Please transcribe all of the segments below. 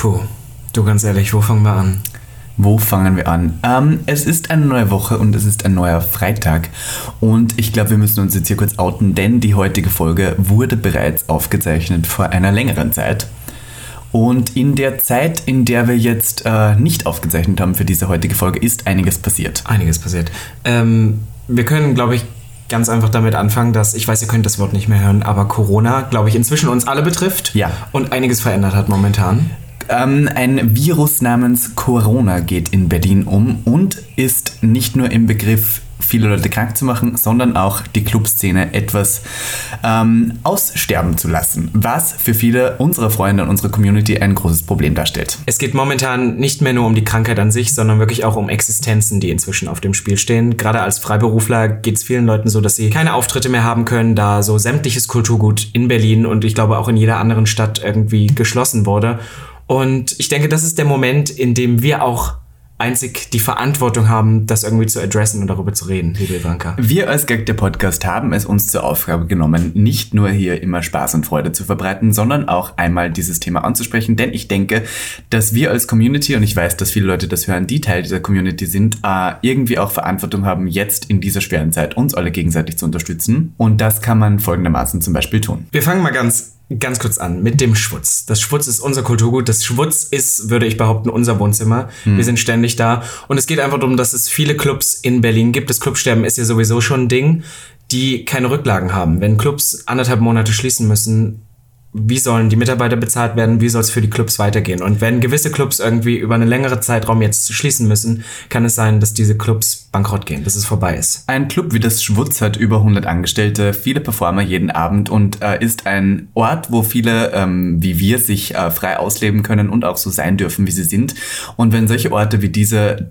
Puh, du ganz ehrlich, wo fangen wir an? Wo fangen wir an? Ähm, es ist eine neue Woche und es ist ein neuer Freitag. Und ich glaube, wir müssen uns jetzt hier kurz outen, denn die heutige Folge wurde bereits aufgezeichnet vor einer längeren Zeit. Und in der Zeit, in der wir jetzt äh, nicht aufgezeichnet haben für diese heutige Folge, ist einiges passiert. Einiges passiert. Ähm, wir können, glaube ich, ganz einfach damit anfangen, dass, ich weiß, ihr könnt das Wort nicht mehr hören, aber Corona, glaube ich, inzwischen uns alle betrifft. Ja. Und einiges verändert hat momentan. Ähm, ein Virus namens Corona geht in Berlin um und ist nicht nur im Begriff viele Leute krank zu machen, sondern auch die Clubszene etwas ähm, aussterben zu lassen, was für viele unserer Freunde und unsere Community ein großes Problem darstellt. Es geht momentan nicht mehr nur um die Krankheit an sich, sondern wirklich auch um Existenzen, die inzwischen auf dem Spiel stehen. Gerade als Freiberufler geht es vielen Leuten so, dass sie keine Auftritte mehr haben können, da so sämtliches Kulturgut in Berlin und ich glaube auch in jeder anderen Stadt irgendwie geschlossen wurde. Und ich denke, das ist der Moment, in dem wir auch einzig die Verantwortung haben, das irgendwie zu adressen und darüber zu reden, liebe Ivanka. Wir als Gag der Podcast haben es uns zur Aufgabe genommen, nicht nur hier immer Spaß und Freude zu verbreiten, sondern auch einmal dieses Thema anzusprechen, denn ich denke, dass wir als Community, und ich weiß, dass viele Leute das hören, die Teil dieser Community sind, äh, irgendwie auch Verantwortung haben, jetzt in dieser schweren Zeit uns alle gegenseitig zu unterstützen. Und das kann man folgendermaßen zum Beispiel tun. Wir fangen mal ganz ganz kurz an mit dem Schwutz. Das Schwutz ist unser Kulturgut. Das Schwutz ist, würde ich behaupten, unser Wohnzimmer. Hm. Wir sind ständig da. Und es geht einfach darum, dass es viele Clubs in Berlin gibt. Das Clubsterben ist ja sowieso schon ein Ding, die keine Rücklagen haben. Wenn Clubs anderthalb Monate schließen müssen, wie sollen die Mitarbeiter bezahlt werden, wie soll es für die Clubs weitergehen. Und wenn gewisse Clubs irgendwie über einen längeren Zeitraum jetzt schließen müssen, kann es sein, dass diese Clubs bankrott gehen, dass es vorbei ist. Ein Club wie das Schwutz hat über 100 Angestellte, viele Performer jeden Abend und äh, ist ein Ort, wo viele ähm, wie wir sich äh, frei ausleben können und auch so sein dürfen, wie sie sind. Und wenn solche Orte wie diese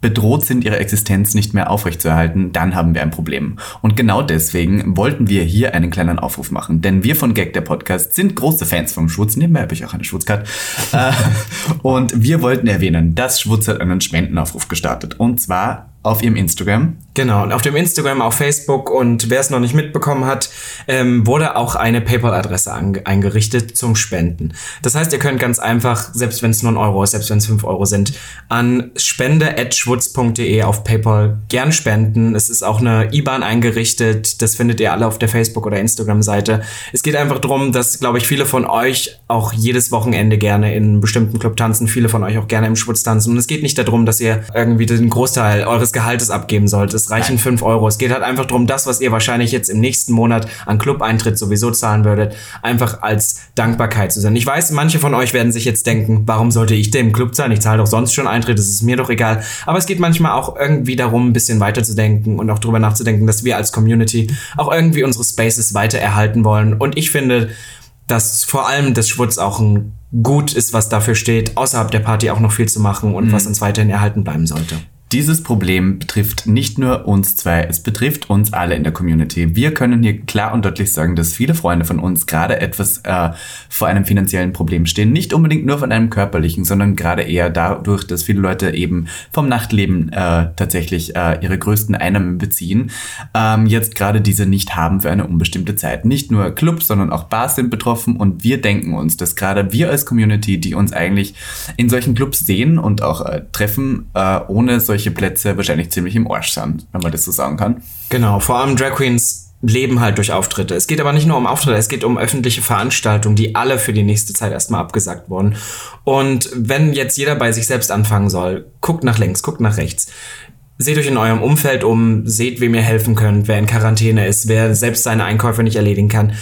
bedroht sind, ihre Existenz nicht mehr aufrechtzuerhalten, dann haben wir ein Problem. Und genau deswegen wollten wir hier einen kleinen Aufruf machen. Denn wir von Gag, der Podcast, sind große Fans vom Schwutz. Nebenbei habe ich auch eine Schwutzcard. Äh, und wir wollten erwähnen, dass Schwutz hat einen Spendenaufruf gestartet. Und zwar auf ihrem Instagram. Genau, und auf dem Instagram, auf Facebook und wer es noch nicht mitbekommen hat, ähm, wurde auch eine PayPal-Adresse eingerichtet zum Spenden. Das heißt, ihr könnt ganz einfach, selbst wenn es nur ein Euro ist, selbst wenn es fünf Euro sind, an spende.schwutz.de auf PayPal gern spenden. Es ist auch eine IBAN eingerichtet, das findet ihr alle auf der Facebook- oder Instagram-Seite. Es geht einfach darum, dass, glaube ich, viele von euch auch jedes Wochenende gerne in einem bestimmten Club tanzen, viele von euch auch gerne im Schwutz tanzen. Und es geht nicht darum, dass ihr irgendwie den Großteil eures des Gehaltes abgeben sollt. Es reichen Nein. 5 Euro. Es geht halt einfach darum, das, was ihr wahrscheinlich jetzt im nächsten Monat an Club-Eintritt sowieso zahlen würdet, einfach als Dankbarkeit zu sein. Ich weiß, manche von euch werden sich jetzt denken, warum sollte ich dem Club zahlen? Ich zahle doch sonst schon Eintritt, das ist mir doch egal. Aber es geht manchmal auch irgendwie darum, ein bisschen weiterzudenken und auch darüber nachzudenken, dass wir als Community auch irgendwie unsere Spaces weiter erhalten wollen. Und ich finde, dass vor allem das Schwutz auch ein Gut ist, was dafür steht, außerhalb der Party auch noch viel zu machen und mhm. was uns weiterhin erhalten bleiben sollte. Dieses Problem betrifft nicht nur uns zwei, es betrifft uns alle in der Community. Wir können hier klar und deutlich sagen, dass viele Freunde von uns gerade etwas äh, vor einem finanziellen Problem stehen. Nicht unbedingt nur von einem körperlichen, sondern gerade eher dadurch, dass viele Leute eben vom Nachtleben äh, tatsächlich äh, ihre größten Einnahmen beziehen. Ähm, jetzt gerade diese nicht haben für eine unbestimmte Zeit. Nicht nur Clubs, sondern auch Bars sind betroffen und wir denken uns, dass gerade wir als Community, die uns eigentlich in solchen Clubs sehen und auch äh, treffen, äh, ohne solche solche Plätze wahrscheinlich ziemlich im Arsch sind, wenn man das so sagen kann. Genau, vor allem Drag Queens leben halt durch Auftritte. Es geht aber nicht nur um Auftritte, es geht um öffentliche Veranstaltungen, die alle für die nächste Zeit erstmal abgesagt wurden. Und wenn jetzt jeder bei sich selbst anfangen soll, guckt nach links, guckt nach rechts. Seht euch in eurem Umfeld um, seht, wem ihr helfen könnt, wer in Quarantäne ist, wer selbst seine Einkäufe nicht erledigen kann.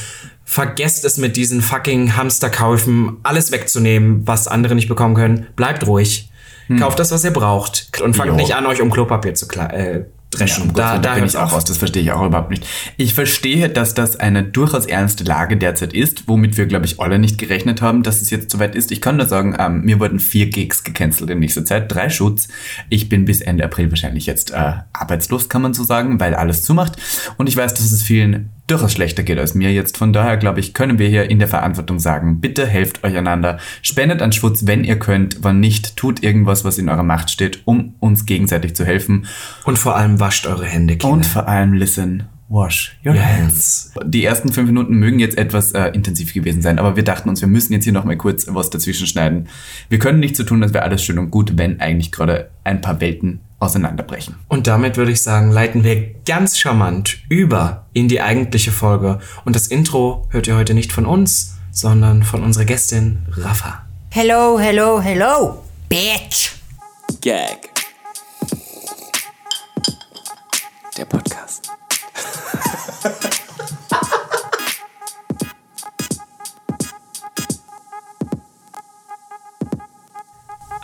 Vergesst es mit diesen fucking Hamsterkäufen, alles wegzunehmen, was andere nicht bekommen können. Bleibt ruhig. Hm. Kauft das, was ihr braucht und fangt jo. nicht an, euch um Klopapier zu äh, dreschen. Ja, da, da bin ich auch raus, das verstehe ich auch überhaupt nicht. Ich verstehe, dass das eine durchaus ernste Lage derzeit ist, womit wir, glaube ich, alle nicht gerechnet haben, dass es jetzt soweit ist. Ich kann nur sagen, ähm, mir wurden vier Gigs gecancelt in nächster Zeit, drei Schutz. Ich bin bis Ende April wahrscheinlich jetzt äh, arbeitslos, kann man so sagen, weil alles zumacht. Und ich weiß, dass es vielen durchaus schlechter geht als mir jetzt. Von daher, glaube ich, können wir hier in der Verantwortung sagen, bitte helft euch einander, spendet an Schutz, wenn ihr könnt, wann nicht, tut irgendwas, was in eurer Macht steht, um uns gegenseitig zu helfen. Und vor allem wascht eure Hände, Kinder. Und vor allem listen. Wash your hands. Die ersten fünf Minuten mögen jetzt etwas äh, intensiv gewesen sein, aber wir dachten uns, wir müssen jetzt hier nochmal kurz was dazwischen schneiden. Wir können nicht so tun, als wäre alles schön und gut, wenn eigentlich gerade ein paar Welten auseinanderbrechen. Und damit würde ich sagen, leiten wir ganz charmant über in die eigentliche Folge. Und das Intro hört ihr heute nicht von uns, sondern von unserer Gästin Rafa. Hello, hello, hello, bitch. Gag. Der Podcast.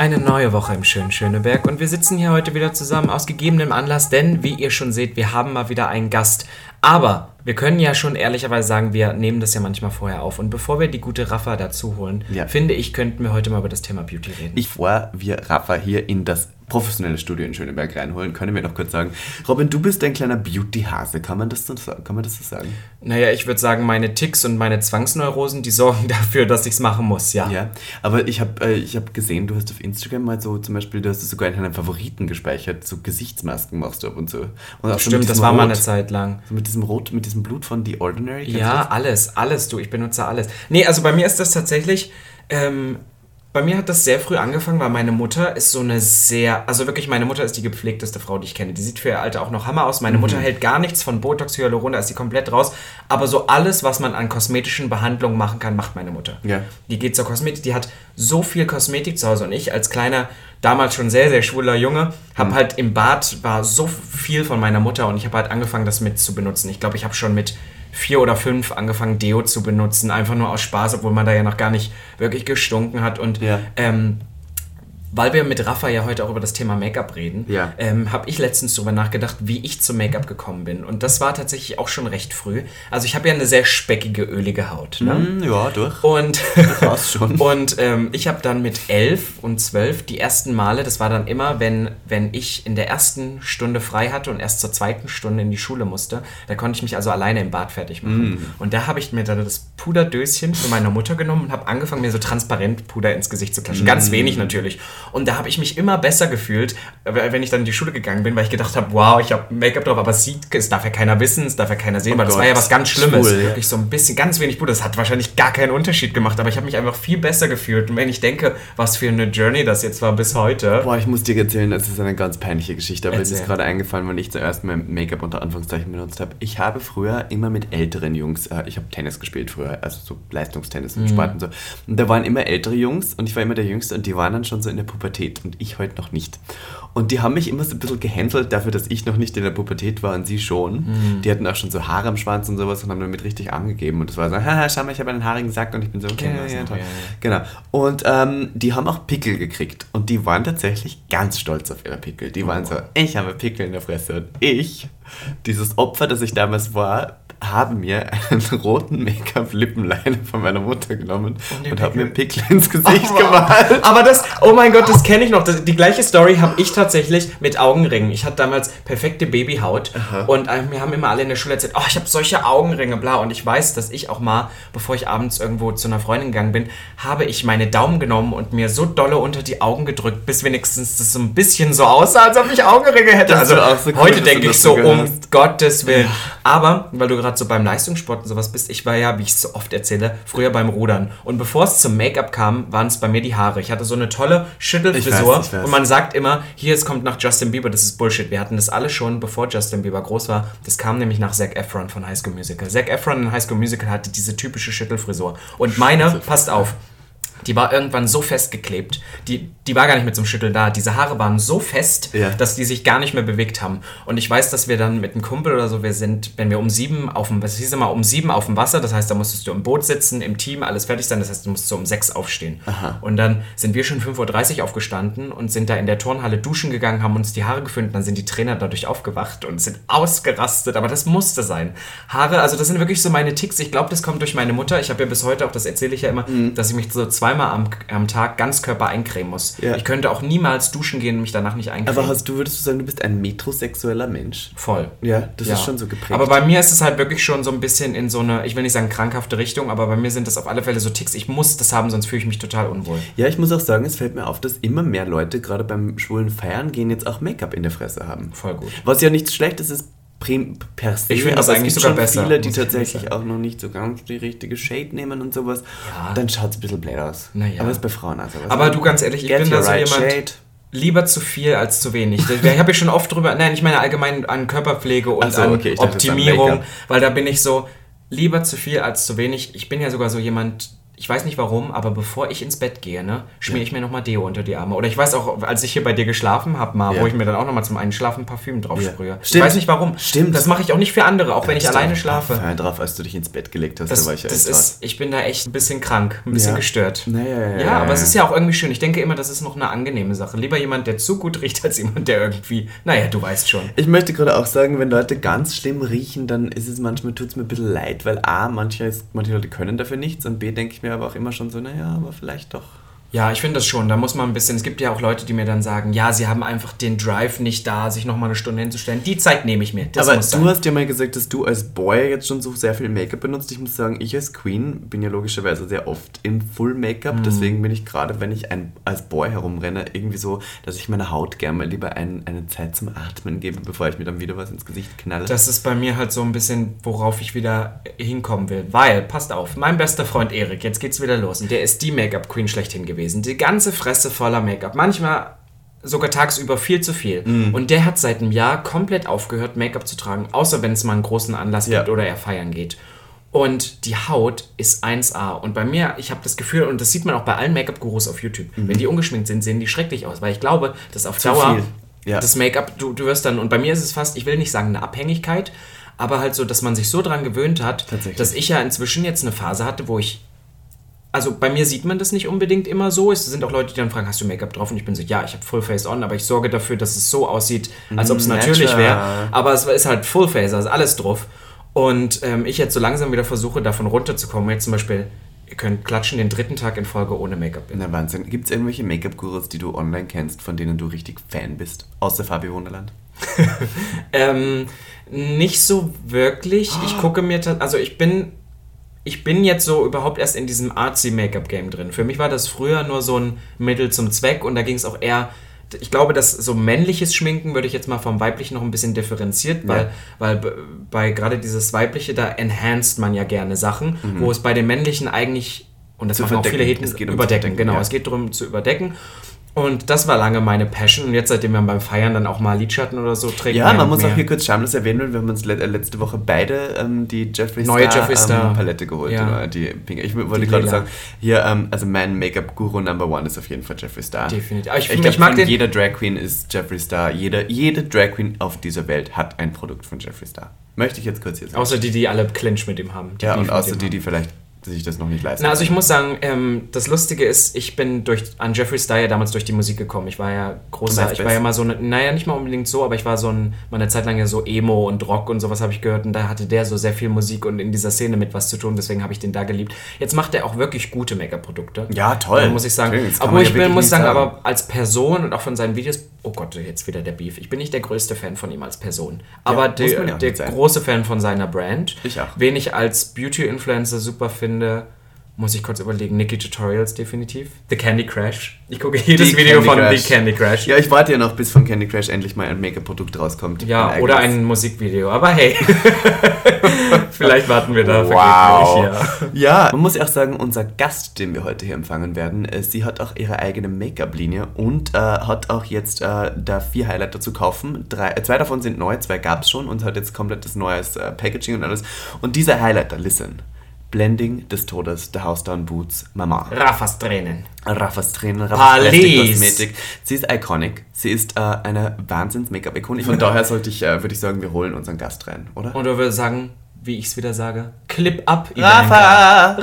Eine neue Woche im schönen Schöneberg und wir sitzen hier heute wieder zusammen aus gegebenem Anlass, denn wie ihr schon seht, wir haben mal wieder einen Gast. Aber wir können ja schon ehrlicherweise sagen, wir nehmen das ja manchmal vorher auf. Und bevor wir die gute Rafa dazu holen, Ja. finde ich, könnten wir heute mal über das Thema Beauty reden. Ich, vor wir Rafa hier in das professionelle Studio in Schöneberg reinholen, können wir noch kurz sagen, Robin, du bist ein kleiner Beauty-Hase. Kann man das so sagen? Kann man das so sagen? naja, ich würde sagen, meine Ticks und meine Zwangsneurosen, die sorgen dafür, dass ich es machen muss, ja. Ja, aber ich habe äh, ich hab gesehen, du hast auf Instagram mal so zum Beispiel, du hast es sogar in deinen Favoriten gespeichert, so Gesichtsmasken machst du ab und zu. Und auch so Stimmt, das war mal Rot, eine Zeit lang. So mit diesem Rot, mit diesem Blut von The Ordinary. Ja, alles, alles, du, ich benutze alles. Nee, also bei mir ist das tatsächlich, ähm, bei mir hat das sehr früh angefangen, weil meine Mutter ist so eine sehr, also wirklich, meine Mutter ist die gepflegteste Frau, die ich kenne. Die sieht für ihr Alter auch noch Hammer aus. Meine Mutter hält gar nichts von Botox, Hyaluron, da ist sie komplett raus. Aber so alles, was man an kosmetischen Behandlungen machen kann, macht meine Mutter. Ja. Die geht zur Kosmetik, die hat so viel Kosmetik zu Hause und ich als kleiner, damals schon sehr, sehr schwuler Junge, habe halt im Bad, war so viel von meiner Mutter und ich habe halt angefangen, das mit zu benutzen. Ich glaube, ich habe schon mit vier oder fünf angefangen, Deo zu benutzen, einfach nur aus Spaß, obwohl man da ja noch gar nicht wirklich gestunken hat und Ja. ähm, weil wir mit Rafa ja heute auch über das Thema Make-up reden, Ja. ähm, habe ich letztens darüber nachgedacht, wie ich zum Make-up gekommen bin. Und das war tatsächlich auch schon recht früh. Also ich habe ja eine sehr speckige, ölige Haut. Ne? Hm, ja, durch. Und, schon. und ähm, ich habe dann mit elf und zwölf die ersten Male, das war dann immer, wenn, wenn ich in der ersten Stunde frei hatte und erst zur zweiten Stunde in die Schule musste, da konnte ich mich also alleine im Bad fertig machen. Mm. Und da habe ich mir dann das Puderdöschen von meiner Mutter genommen und habe angefangen, mir so transparent Puder ins Gesicht zu klatschen. Mm. Ganz wenig natürlich. Und da habe ich mich immer besser gefühlt, wenn ich dann in die Schule gegangen bin, weil ich gedacht habe, wow, ich habe Make-up drauf, aber es sieht, es darf ja keiner wissen, es darf ja keiner sehen, Oh weil das war Gott. ja was ganz Schlimmes. Schwul, ja. Wirklich so ein bisschen, ganz wenig Puder. Das hat wahrscheinlich gar keinen Unterschied gemacht, aber ich habe mich einfach viel besser gefühlt. Und wenn ich denke, was für eine Journey das jetzt war bis heute. Boah, ich muss dir erzählen, das ist eine ganz peinliche Geschichte, aber es Erzähl. ist gerade eingefallen, weil ich zuerst mein Make-up unter Anführungszeichen benutzt habe. Ich habe früher immer mit älteren Jungs, äh, ich habe Tennis gespielt früher, also so Leistungstennis Mhm. und Sport und so. Und da waren immer ältere Jungs und ich war immer der Jüngste und die waren dann schon so in der Pubertät und ich heute noch nicht. Und die haben mich immer so ein bisschen gehänselt dafür, dass ich noch nicht in der Pubertät war und sie schon. Mhm. Die hatten auch schon so Haare am Schwanz und sowas und haben damit richtig angegeben. Und es war so, haha, schau mal, ich habe einen haarigen Sack und ich bin so, okay, ja, ja, noch, ja, ja. Genau. Und ähm, die haben auch Pickel gekriegt. Und die waren tatsächlich ganz stolz auf ihre Pickel. Die waren so, ich habe Pickel in der Fresse. Und ich, dieses Opfer, das ich damals war, habe mir einen roten Make-up-Lippenliner von meiner Mutter genommen die und habe mir Pickel? Ins Gesicht Wow. gemalt. Aber das, oh mein Gott, das kenne ich noch. Das, die gleiche Story habe ich tatsächlich mit Augenringen. Ich hatte damals perfekte Babyhaut und äh, mir haben immer alle in der Schule erzählt, oh, ich habe solche Augenringe, bla. Und ich weiß, dass ich auch mal, bevor ich abends irgendwo zu einer Freundin gegangen bin, habe ich meine Daumen genommen und mir so dolle unter die Augen gedrückt, bis wenigstens das so ein bisschen so aussah, als ob ich Augenringe hätte. Das Also so heute denke ich so, um. Gottes Willen. Aber, weil du gerade so beim Leistungssport und sowas bist, ich war ja, wie ich es so oft erzähle, früher beim Rudern. Und bevor es zum Make-up kam, waren es bei mir die Haare. Ich hatte so eine tolle Schüttelfrisur. Ich weiß, ich weiß. Und man sagt immer, hier, es kommt nach Justin Bieber. Das ist Bullshit. Wir hatten das alle schon, bevor Justin Bieber groß war. Das kam nämlich nach Zac Efron von High School Musical. Zac Efron in High School Musical hatte diese typische Schüttelfrisur. Und meine, passt auf, die war irgendwann so festgeklebt. Die, die war gar nicht mit so einem Schüttel da. Diese Haare waren so fest, Ja. dass die sich gar nicht mehr bewegt haben. Und ich weiß, dass wir dann mit einem Kumpel oder so, wir sind, wenn wir um sieben auf dem, was hieß immer, um sieben auf dem Wasser, das heißt, da musstest du im Boot sitzen, im Team, alles fertig sein, das heißt, du musst so um sechs aufstehen. Und dann sind wir schon 5.30 Uhr aufgestanden und sind da in der Turnhalle duschen gegangen, haben uns die Haare geföhnt, dann sind die Trainer dadurch aufgewacht und sind ausgerastet, aber das musste sein. Haare, also das sind wirklich so meine Ticks. Ich glaube, das kommt durch meine Mutter. Ich habe ja bis heute auch, das erzähle ich ja immer, dass ich mich so zweimal am, am Tag Ganzkörper eincremen muss. Ja. Ich könnte auch niemals duschen gehen und mich danach nicht eincremen. Aber hast du, würdest du sagen, du bist ein metrosexueller Mensch? Voll. Ja, das ist schon so geprägt. Aber bei mir ist es halt wirklich schon so ein bisschen in so eine, ich will nicht sagen krankhafte Richtung, aber bei mir sind das auf alle Fälle so Ticks. Ich muss das haben, sonst fühle ich mich total unwohl. Ja, ich muss auch sagen, es fällt mir auf, dass immer mehr Leute, gerade beim schwulen Feiern gehen, jetzt auch Make-up in der Fresse haben. Voll gut. Was ja nichts Schlechtes ist per se. Ich finde das eigentlich sogar besser, viele, die ich tatsächlich auch noch nicht so ganz die richtige Shade nehmen und sowas. Ja. Dann schaut es ein bisschen blöd aus. Naja. Aber ist bei Frauen auch so. Aber du, ganz ehrlich, ich Get bin da so right jemand, shade. lieber zu viel als zu wenig. Ich habe ja schon oft drüber, nein, ich meine allgemein an Körperpflege und so, an okay, ich dachte, Optimierung, weil da bin ich so, lieber zu viel als zu wenig. Ich bin ja sogar so jemand, ich weiß nicht warum, aber bevor ich ins Bett gehe, ne, schmiere ich mir nochmal Deo unter die Arme. Oder ich weiß auch, als ich hier bei dir geschlafen habe, mal, Ja. wo ich mir dann auch nochmal zum Einschlafen Parfüm drauf Ja. sprühe. Ich Stimmt. weiß nicht warum. Stimmt. Das mache ich auch nicht für andere, auch wenn ich alleine schlafe. Fein drauf, als du dich ins Bett gelegt hast, Das, da war ich ja das ist, ich bin da echt ein bisschen krank, ein bisschen Ja. gestört. Naja, ja, ja, ja, ja, aber ja. es ist ja auch irgendwie schön. Ich denke immer, das ist noch eine angenehme Sache. Lieber jemand, der zu gut riecht, als jemand, der irgendwie, naja, du weißt schon. Ich möchte gerade auch sagen, wenn Leute ganz schlimm riechen, dann ist es manchmal, tut es mir ein bisschen leid, weil A, manche, manche Leute können dafür nichts und B, denke ich mir aber auch immer schon so, naja, aber vielleicht doch. Ja, ich finde das schon. Da muss man ein bisschen. Es gibt ja auch Leute, die mir dann sagen, ja, sie haben einfach den Drive nicht da, sich nochmal eine Stunde hinzustellen. Die Zeit nehme ich mir. Das aber du sein. hast ja mal gesagt, dass du als Boy jetzt schon so sehr viel Make-up benutzt. Ich muss sagen, ich als Queen bin ja logischerweise sehr oft in Full Make-up. Mhm. Deswegen bin ich gerade, wenn ich ein, als Boy herumrenne, irgendwie so, dass ich meiner Haut gerne mal lieber ein, eine Zeit zum Atmen gebe, bevor ich mir dann wieder was ins Gesicht knalle. Das ist bei mir halt so ein bisschen, worauf ich wieder hinkommen will. Weil, passt auf, mein bester Freund Erik, jetzt geht's wieder los. Und der ist die Make-up-Queen schlechthin gewesen. Die ganze Fresse voller Make-up. Manchmal sogar tagsüber viel zu viel. Mhm. Und der hat seit einem Jahr komplett aufgehört, Make-up zu tragen, außer wenn es mal einen großen Anlass Ja. gibt oder er feiern geht. Und die Haut ist 1A. Und bei mir, ich habe das Gefühl, und das sieht man auch bei allen Make-up-Gurus auf YouTube, wenn die ungeschminkt sind, sehen die schrecklich aus. Weil ich glaube, dass auf Mhm. Zu Dauer. Ja. das Make-up, du, du wirst dann, und bei mir ist es fast, ich will nicht sagen eine Abhängigkeit, aber halt so, dass man sich so dran gewöhnt hat, dass ich ja inzwischen jetzt eine Phase hatte, wo ich. Also bei mir sieht man das nicht unbedingt immer so. Es sind auch Leute, die dann fragen, hast du Make-up drauf? Und ich bin so, ja, ich habe Full Face on, aber ich sorge dafür, dass es so aussieht, als ob es natürlich Natural. wäre. Aber es ist halt Full Face, also alles drauf. Und ähm, ich jetzt so langsam wieder versuche, davon runterzukommen. Jetzt zum Beispiel, ihr könnt klatschen den dritten Tag in Folge ohne Make-up. Na Wahnsinn. Gibt es irgendwelche Make-up-Gurus, die du online kennst, von denen du richtig Fan bist? Außer Fabi Wunderland? Ähm, nicht so wirklich. Ich gucke mir, also ich bin, ich bin jetzt so überhaupt erst in diesem artsy Make-up-Game drin. Für mich war das früher nur so ein Mittel zum Zweck und da ging es auch eher, ich glaube, dass so männliches Schminken würde ich jetzt mal vom weiblichen noch ein bisschen differenziert, weil, Ja. weil bei gerade dieses weibliche, da enhanced man ja gerne Sachen, wo es bei dem männlichen eigentlich, und das Zu machen auch viele. Heten, überdecken, Verdecken, genau, ja. es geht darum zu überdecken. Und das war lange meine Passion. Und jetzt, seitdem wir beim Feiern dann auch mal Lidschatten oder so trägt, Ja, man muss mehr. auch hier kurz schamlos erwähnen, wir haben uns äh, letzte Woche beide ähm, die Jeffree Neue Star, Jeffree Star. Ähm, Palette geholt. Ja. oder Die Pink. Ich wollte gerade sagen, hier, ähm, also mein Make-up-Guru Number One ist auf jeden Fall Jeffree Star. Definitiv. Aber ich, Ich, ich, mag den. jeder Drag Queen ist Jeffree Star. Jede, jede Drag Queen auf dieser Welt hat ein Produkt von Jeffree Star. Möchte ich jetzt kurz hier sagen. Außer die, die alle Clinch mit ihm haben. Ja, und außer die, die vielleicht sich das noch nicht leisten Na, also ich muss sagen, ähm, das Lustige ist, ich bin durch an Jeffree Star ja damals durch die Musik gekommen. Ich war ja großer, ich war ja mal so, eine, naja, nicht mal unbedingt so, aber ich war so ein, mal eine Zeit lang ja so Emo und Rock und sowas habe ich gehört und da hatte der so sehr viel Musik und in dieser Szene mit was zu tun, deswegen habe ich den da geliebt. Jetzt macht er auch wirklich gute Make-up-Produkte. Ja, toll. Da muss ich sagen. Man ich ja bin, muss sagen, sagen. aber als Person und auch von seinen Videos, oh Gott, jetzt wieder der Beef. Ich bin nicht der größte Fan von ihm als Person. Aber der, ja der sein. große Fan von seiner Brand. Ich auch. Wen ich als Beauty-Influencer super finde, muss ich kurz überlegen. Nikki Tutorials definitiv. The Candy Crash. Ich gucke jedes Die Video Candy von Crush. The Candy Crash. Ja, ich warte ja noch, bis von Candy Crush endlich mal ein Make-up-Produkt rauskommt. Ja, oder eigenes. ein Musikvideo. Aber hey, vielleicht warten wir da. Wow. vergeblich, Ja. Ja, man muss auch sagen, unser Gast, den wir heute hier empfangen werden, äh, sie hat auch ihre eigene Make-up-Linie und äh, hat auch jetzt äh, da vier Highlighter zu kaufen. Drei, äh, zwei davon sind neu, zwei gab es schon und hat jetzt komplettes neues äh, Packaging und alles. Und dieser Highlighter, listen. Blending des Todes, The House Down Boots, Mama. Raffas Tränen. Raffas Tränen, Raffas Palais. Plastik-Kosmetik. Sie ist iconic. Sie ist äh, eine Wahnsinns-Make-up-Ikone. Von daher sollte ich, äh, würde ich sagen, wir holen unseren Gast rein, oder? Und du würdest sagen, wie ich es wieder sage, Clip up. Ivanka. Rafa!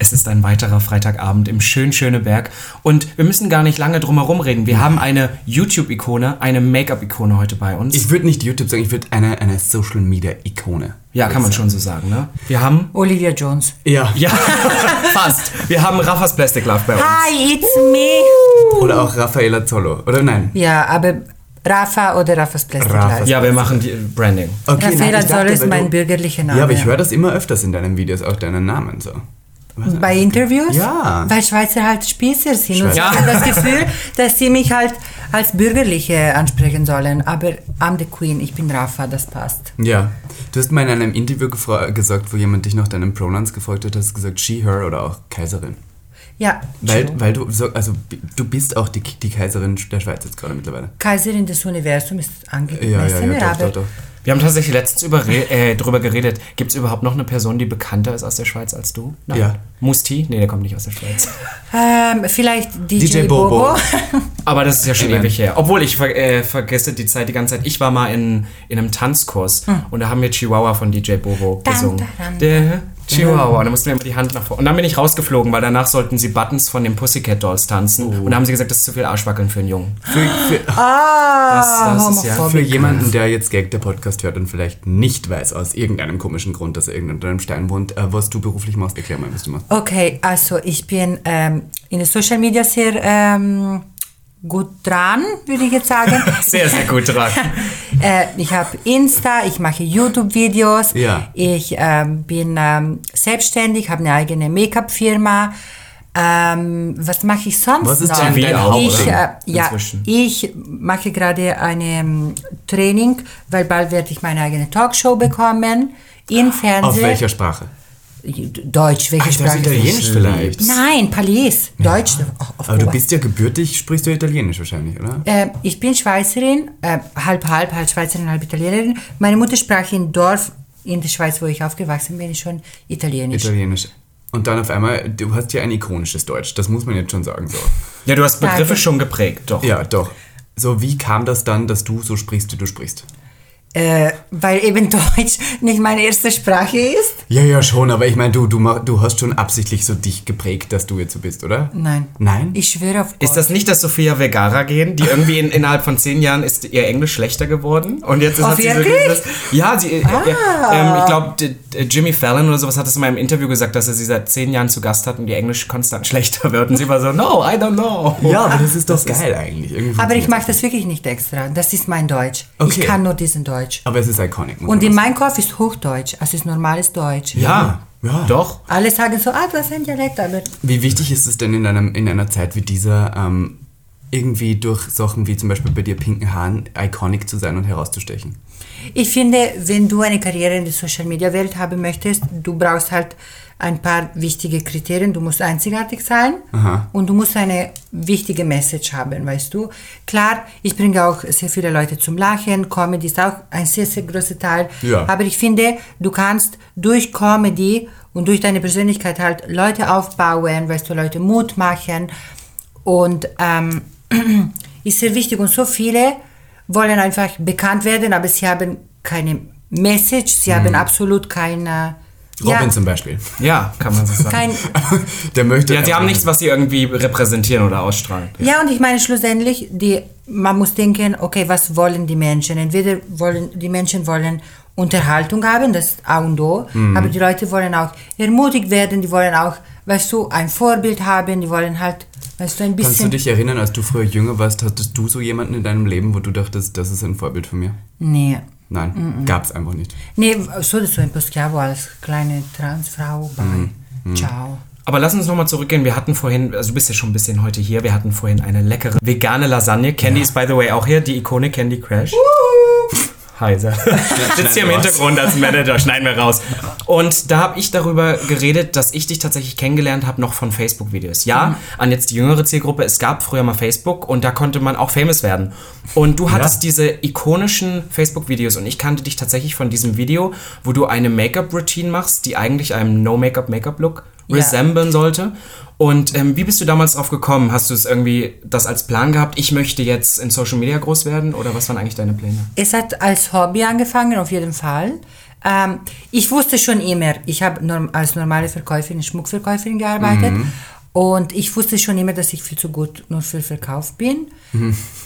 Es ist ein weiterer Freitagabend im schön Schöneberg und wir müssen gar nicht lange drum herum reden. Wir haben eine YouTube-Ikone, eine Make-up-Ikone heute bei uns. Ich würde nicht YouTube sagen, ich würde eine, eine Social Media Ikone. ja, kann man schon so sagen, ne? Wir haben... Olivia Jones. Ja. Ja, fast. Wir haben Raffas Plastic Love bei uns. Hi, it's me. Oder auch Raffaella Zollo, oder nein? Ja, aber Rafa oder Rafas Plastic Rafa. Ja, wir machen die Branding. Okay, Raffaella ich dachte, Zoll ist mein bürgerlicher Name. Ja, aber ich höre das immer öfters in deinen Videos, auch deinen Namen so. Bei Interviews? Ja. Weil Schweizer halt Spießer sind. Und ich habe das Gefühl, dass sie mich halt als Bürgerliche ansprechen sollen. Aber I'm the Queen, ich bin Rafa, das passt. Ja. Du hast mal in einem Interview gesagt, wo jemand dich nach deinen Pronouns gefragt hat, hast du gesagt she, her oder auch Kaiserin. Ja, Weil, true. weil du so, also du bist auch die, die Kaiserin der Schweiz jetzt gerade mittlerweile. Kaiserin des Universums ist Ja, ja, angemessen, ja, doch, aber doch, doch. Wir haben tatsächlich letztens über, äh, drüber geredet. Gibt es überhaupt noch eine Person, die bekannter ist aus der Schweiz als du? Nein. Ja. Musti? Nee, der kommt nicht aus der Schweiz. ähm, vielleicht DJ, DJ Bobo. Bobo. Aber das ist ja schon ewig her. Obwohl, ich ver äh, vergesse die Zeit die ganze Zeit. Ich war mal in, in einem Tanzkurs und da haben wir Chihuahua von DJ Bobo Dun, gesungen. dun, dun. Der Chihuahua. Und da mussten wir immer die Hand nach vorne. Und dann bin ich rausgeflogen, weil danach sollten sie Buttons von den Pussycat Dolls tanzen. Und da haben sie gesagt, das ist zu viel Arschwackeln für einen Jungen. Für, für, Ah, Das- das ist ja- für jemanden, der jetzt Gag der Podcast hört und vielleicht nicht weiß, aus irgendeinem komischen Grund, dass er unter einem Stein wohnt, äh, was du beruflich machst, erklär mal, was du machst. Okay, also ich bin ähm, in den Social Media sehr ähm, gut dran, würde ich jetzt sagen. Sehr, sehr gut dran. äh, ich habe Insta, ich mache YouTube-Videos, Ja. ich ähm, bin ähm, selbstständig, habe eine eigene Make-up-Firma. Ähm, was mache ich sonst Was ist noch? dein- dein ich, äh, ja, ich mache gerade ein ähm, Training, weil bald werde ich meine eigene Talkshow bekommen. In Fernsehen. Auf welcher Sprache? Deutsch, welche Alter, Sprache? Italienisch vielleicht. Nein, Palis. Deutsch. auf- auf Aber du bist ja gebürtig, sprichst du Italienisch wahrscheinlich, oder? Äh, ich bin Schweizerin, äh, halb halb, halb Schweizerin, halb Italienerin. Meine Mutter sprach im Dorf in der Schweiz, wo ich aufgewachsen bin, schon Italienisch. Italienisch. Und dann auf einmal, du hast ja ein ikonisches Deutsch, das muss man jetzt schon sagen. So. Ja, du hast Begriffe Danke. schon geprägt, doch. Ja, doch. So, wie kam das dann, dass du so sprichst, wie du sprichst? Äh, weil eben Deutsch nicht meine erste Sprache ist. Ja, ja, schon, aber ich meine, du, du, du hast schon absichtlich so dich geprägt, dass du jetzt so bist, oder? Nein. Nein? Ich schwöre auf Gott. Ist das nicht das Sophia Vergara gehen, die irgendwie in, innerhalb von zehn Jahren ist ihr Englisch schlechter geworden und jetzt ist, Oh, hat sie so dieses, ja, sie, äh, Ah. ähm, ich glaube Jimmy Fallon oder sowas hat es in meinem Interview gesagt, dass er sie seit zehn Jahren zu Gast hat und ihr Englisch konstant schlechter wird und sie war so, no, I don't know. ja, aber das ist doch geil eigentlich. Irgendwie Aber ich mache das wirklich nicht extra. Das ist mein Deutsch. Okay. Ich kann nur diesen Deutsch. Aber es ist iconic. Und in meinem Kopf ist Hochdeutsch, also ist normales Deutsch. Ja, Ja. doch. Alle sagen so, ah, du hast ein Dialekt, aber Wie wichtig ist es denn in, einem, in einer Zeit wie dieser, ähm, irgendwie durch Sachen wie zum Beispiel bei dir pinken Haaren iconic zu sein und herauszustechen? Ich finde, wenn du eine Karriere in der Social Media Welt haben möchtest, du brauchst halt ein paar wichtige Kriterien. Du musst einzigartig sein und du musst eine wichtige Message haben, weißt du. Klar, ich bringe auch sehr viele Leute zum Lachen. Comedy ist auch ein sehr, sehr großer Teil. Ja. Aber ich finde, du kannst durch Comedy und durch deine Persönlichkeit halt Leute aufbauen, weißt du, Leute Mut machen. Und ähm, ist sehr wichtig. Und so viele wollen einfach bekannt werden, aber sie haben keine Message, sie haben absolut keine. Robin ja, zum Beispiel. Ja, kann man so sagen. kein, Der möchte. ja, sie haben nichts, was sie irgendwie repräsentieren oder ausstrahlen. ja, und ich meine schlussendlich, die, man muss denken, okay, was wollen die Menschen? Entweder wollen die Menschen wollen Unterhaltung haben, das ist A und O, aber die Leute wollen auch ermutigt werden, die wollen auch, weißt du, ein Vorbild haben, die wollen halt, weißt du, ein Kannst du bisschen. dich erinnern, als du früher jünger warst, hattest du so jemanden in deinem Leben, wo du dachtest, das ist ein Vorbild von mir? Nee. Nein, gab's einfach nicht. Nee, so so ein Poschiavo als kleine Transfrau bei Ciao. Aber lass uns nochmal zurückgehen. Wir hatten vorhin, also du bist ja schon ein bisschen heute hier, wir hatten vorhin eine leckere vegane Lasagne. Candy ist by the way auch hier, die Ikone Candy Crash. Heiser. Sitzt hier im. Hintergrund als Manager, schneiden wir raus. Und da habe ich darüber geredet, dass ich dich tatsächlich kennengelernt habe, noch von Facebook-Videos. Ja, an jetzt die jüngere Zielgruppe, es gab früher mal Facebook und da konnte man auch famous werden. Und du hattest diese ikonischen Facebook-Videos und ich kannte dich tatsächlich von diesem Video, wo du eine Make-up-Routine machst, die eigentlich einem No-Make-up-Make-up-Look Ja. Resemblen sollte. Und ähm, wie bist du damals drauf gekommen? Hast du es irgendwie das als Plan gehabt? Ich möchte jetzt in Social Media groß werden oder was waren eigentlich deine Pläne? Es hat als Hobby angefangen, auf jeden Fall. Ähm, ich wusste schon immer, ich habe norm als normale Verkäuferin, Schmuckverkäuferin gearbeitet und ich wusste schon immer, dass ich viel zu gut nur für Verkauf bin.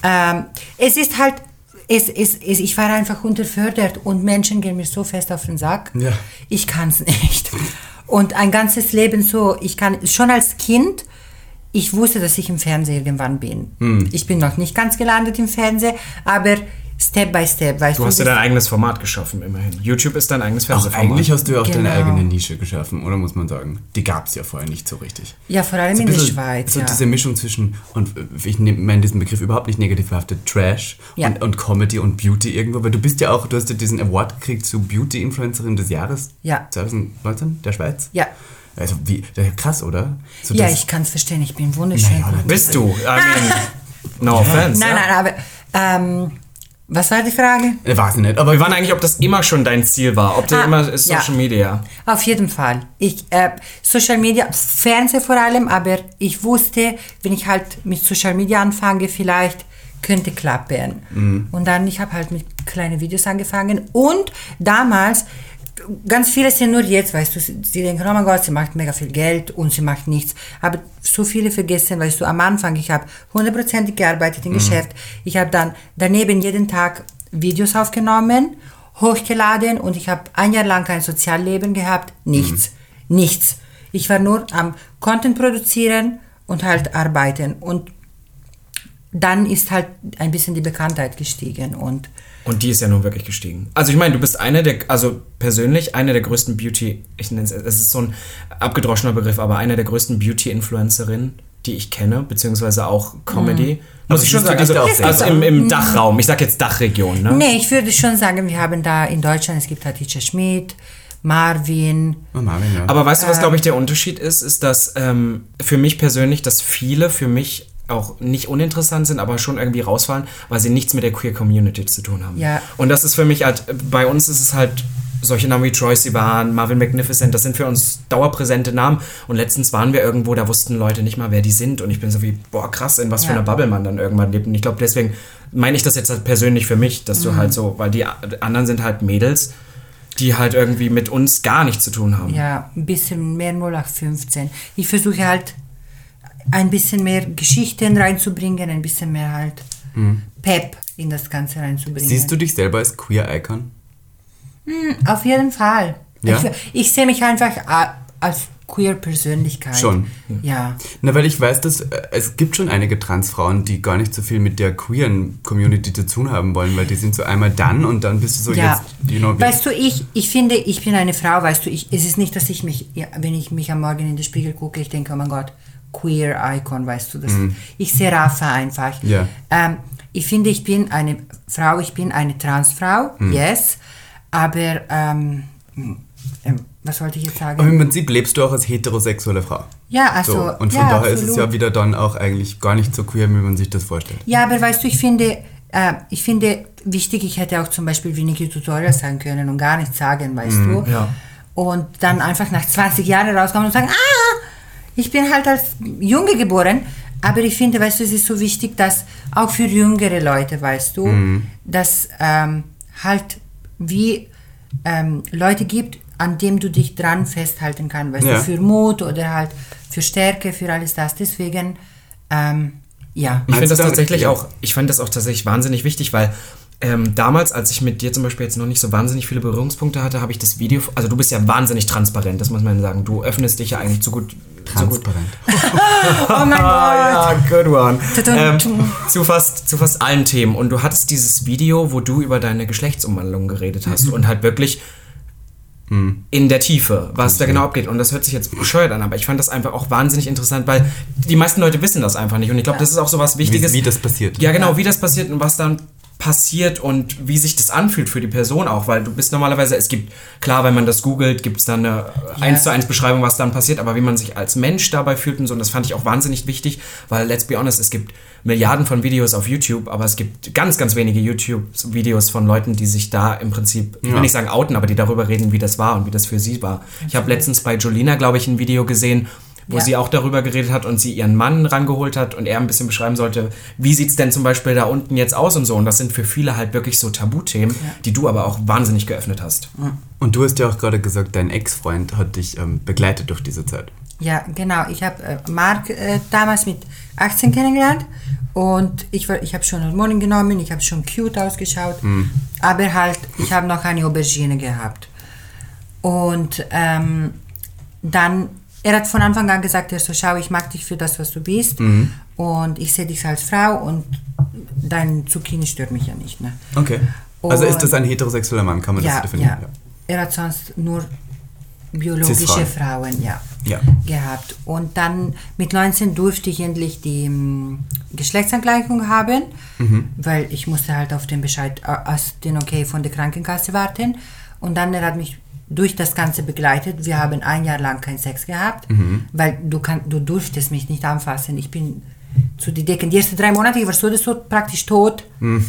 Ähm, es ist halt, es, es, es, ich war einfach unterfördert und Menschen gehen mir so fest auf den Sack. Ja. Ich kann es nicht. Und ein ganzes Leben so, ich kann schon als Kind, ich wusste, dass ich im Fernsehen irgendwann bin. Ich bin noch nicht ganz gelandet im Fernsehen, aber Step by Step, weißt Du hast dir das- dein eigenes Format geschaffen, immerhin. YouTube ist dein eigenes Auch Fernsehformat. eigentlich hast du ja auch deine Genau. eigene Nische geschaffen, oder muss man sagen? Die gab es ja vorher nicht so richtig. Ja, vor allem So in der Schweiz. So ja. diese Mischung zwischen, und ich meine diesen Begriff überhaupt nicht negativ behaftet, Trash Ja. und, und Comedy und Beauty irgendwo, weil du bist ja auch, du hast ja diesen Award gekriegt zu Beauty-Influencerin des Jahres Ja. 2019 der Schweiz. Ja. Also wie, krass, oder? So ja, ich kann es verstehen, ich bin wunderschön. Naja. Bist du? I mean, no offense. Nein, ja. nein, aber ähm, was war die Frage? Äh, weiß ich nicht, aber Wir waren eigentlich, ob das immer schon dein Ziel war, ob das Ah, immer ist ja. Social Media. Auf jeden Fall. Ich, äh, Social Media, Fernsehen vor allem, aber ich wusste, wenn ich halt mit Social Media anfange, vielleicht könnte klappen. Und dann, ich habe halt mit kleinen Videos angefangen und damals, ganz viele sind nur jetzt, weißt du, sie denken, oh mein Gott, sie macht mega viel Geld und sie macht nichts. Aber so viele vergessen, weißt du, am Anfang, ich habe hundertprozentig gearbeitet im Geschäft. Ich habe dann daneben jeden Tag Videos aufgenommen, hochgeladen und ich habe ein Jahr lang kein Sozialleben gehabt, nichts, nichts. Ich war nur am Content produzieren und halt arbeiten und dann ist halt ein bisschen die Bekanntheit gestiegen und Und die ist ja nun wirklich gestiegen. Also ich meine, du bist eine der, also persönlich eine der größten Beauty, ich nenne es, es ist so ein abgedroschener Begriff, aber eine der größten Beauty-Influencerinnen, die ich kenne, beziehungsweise auch Comedy. Muss Aber ich schon sagen, also, also im, im Dachraum, ich sag jetzt Dachregion, ne? Nee, ich würde schon sagen, wir haben da in Deutschland, es gibt Hatice Schmidt, Marvin. Oh, Marvin, ja. Aber weißt du, was glaube ich der Unterschied ist? Ist, dass ähm, für mich persönlich, dass viele für mich auch nicht uninteressant sind, aber schon irgendwie rausfallen, weil sie nichts mit der Queer Community zu tun haben. Ja. Und das ist für mich halt, bei uns ist es halt solche Namen wie Troy Sivan, Marvin Magnificent, das sind für uns dauerpräsente Namen. Und letztens waren wir irgendwo, da wussten Leute nicht mal, wer die sind. Und ich bin so wie, boah, krass, in was für Ja. einer Bubble man dann irgendwann lebt. Und ich glaube, deswegen meine ich das jetzt halt persönlich für mich, dass Mhm. du halt so, weil die anderen sind halt Mädels, die halt irgendwie mit uns gar nichts zu tun haben. Ja, ein bisschen mehr 0815. Ich versuche halt ein bisschen mehr Geschichten reinzubringen, ein bisschen mehr halt Pep in das Ganze reinzubringen. Siehst du dich selber als Queer-Icon? Auf jeden Fall. Ja? Ich, ich sehe mich einfach als queer Persönlichkeit. Schon. Ja. Na, weil ich weiß, dass äh, es gibt schon einige Transfrauen, die gar nicht so viel mit der queeren Community zu tun haben wollen, weil die sind so einmal dann und dann bist du so Ja, jetzt, you know, weißt du, ich, ich finde, ich bin eine Frau, weißt du, ich, es ist nicht, dass ich mich, ja, wenn ich mich am Morgen in den Spiegel gucke, ich denke, oh mein Gott, queer Icon, weißt du, das, ich sehe Rafa einfach. Mhm. Ja. Ähm, ich finde, ich bin eine Frau, ich bin eine Transfrau, Mhm. yes, aber, ähm, ähm, was wollte ich jetzt sagen? aber im Prinzip lebst du auch als heterosexuelle Frau. ja, also, So, und von ja, daher ist es absolut. ja wieder dann auch eigentlich gar nicht so queer, wie man sich das vorstellt. Ja, aber weißt du, ich finde, äh, ich finde wichtig, ich hätte auch zum Beispiel wenige Tutorials sagen können und gar nichts sagen, weißt du. ja. Und dann einfach nach 20 Jahren rauskommen und sagen, ah, ich bin halt als Junge geboren. Aber ich finde, weißt du, es ist so wichtig, dass auch für jüngere Leute, weißt du, dass ähm, halt wie ähm, Leute gibt, an dem du dich dran festhalten kannst, weißt Ja. du, für Mut oder halt für Stärke, für alles das. Deswegen, ähm, ja. Ich finde das tatsächlich ja. auch, ich fand das auch tatsächlich wahnsinnig wichtig, weil ähm, damals, als ich mit dir zum Beispiel jetzt noch nicht so wahnsinnig viele Berührungspunkte hatte, habe ich das Video, also du bist ja wahnsinnig transparent, das muss man sagen. Du öffnest dich ja eigentlich zu gut. Transparent. Oh mein Gott. Ja, good one. Ähm, zu, fast, zu fast allen Themen. Und du hattest dieses Video, wo du über deine Geschlechtsumwandlung geredet hast und halt wirklich in der Tiefe, was da genau abgeht. Und das hört sich jetzt bescheuert an, aber ich fand das einfach auch wahnsinnig interessant, weil die meisten Leute wissen das einfach nicht. Und ich glaube, das ist auch so was Wie, Wichtiges. wie das passiert. Ja, genau, wie das passiert und was dann passiert und wie sich das anfühlt für die Person auch, weil du bist normalerweise, es gibt, klar, wenn man das googelt, gibt es dann eine eins zu eins Beschreibung, was dann passiert, aber wie man sich als Mensch dabei fühlt und so, und das fand ich auch wahnsinnig wichtig, weil, let's be honest, es gibt Milliarden von Videos auf YouTube, aber es gibt ganz, ganz wenige YouTube-Videos von Leuten, die sich da im Prinzip, ich will Ja. nicht sagen outen, aber die darüber reden, wie das war und wie das für sie war. Ich habe letztens bei Jolina, glaube ich, ein Video gesehen, wo Ja. sie auch darüber geredet hat und sie ihren Mann rangeholt hat und er ein bisschen beschreiben sollte, wie sieht's denn zum Beispiel da unten jetzt aus und so. Und das sind für viele halt wirklich so Tabuthemen, die du aber auch wahnsinnig geöffnet hast. Und du hast ja auch gerade gesagt, dein Ex-Freund hat dich ähm, begleitet durch diese Zeit. Ja, genau. Ich habe äh, Marc äh, damals mit 18 kennengelernt und ich, war- ich habe schon Hormone genommen, ich habe schon cute ausgeschaut, aber halt, ich habe noch eine Aubergine gehabt. Und ähm, dann, er hat von Anfang an gesagt, er so, schau, ich mag dich für das, was du bist und ich sehe dich als Frau und dein Zucchini stört mich ja nicht. Ne? Okay. Also ist Und- das ein heterosexueller Mann, kann man das Ja, definieren? ja. Er hat sonst nur biologische Cis-Frauen. Frauen ja, Ja. gehabt. Und dann mit 19 durfte ich endlich die ähm, Geschlechtsangleichung haben, Mhm. weil ich musste halt auf den Bescheid, äh, aus den Okay von der Krankenkasse warten. Und dann er hat mich durch das Ganze begleitet. Wir haben ein Jahr lang keinen Sex gehabt, Mhm. weil du, kann, du durftest mich nicht anfassen. Ich bin zu die Decken. Die ersten drei Monate, ich war so so praktisch tot. Mhm.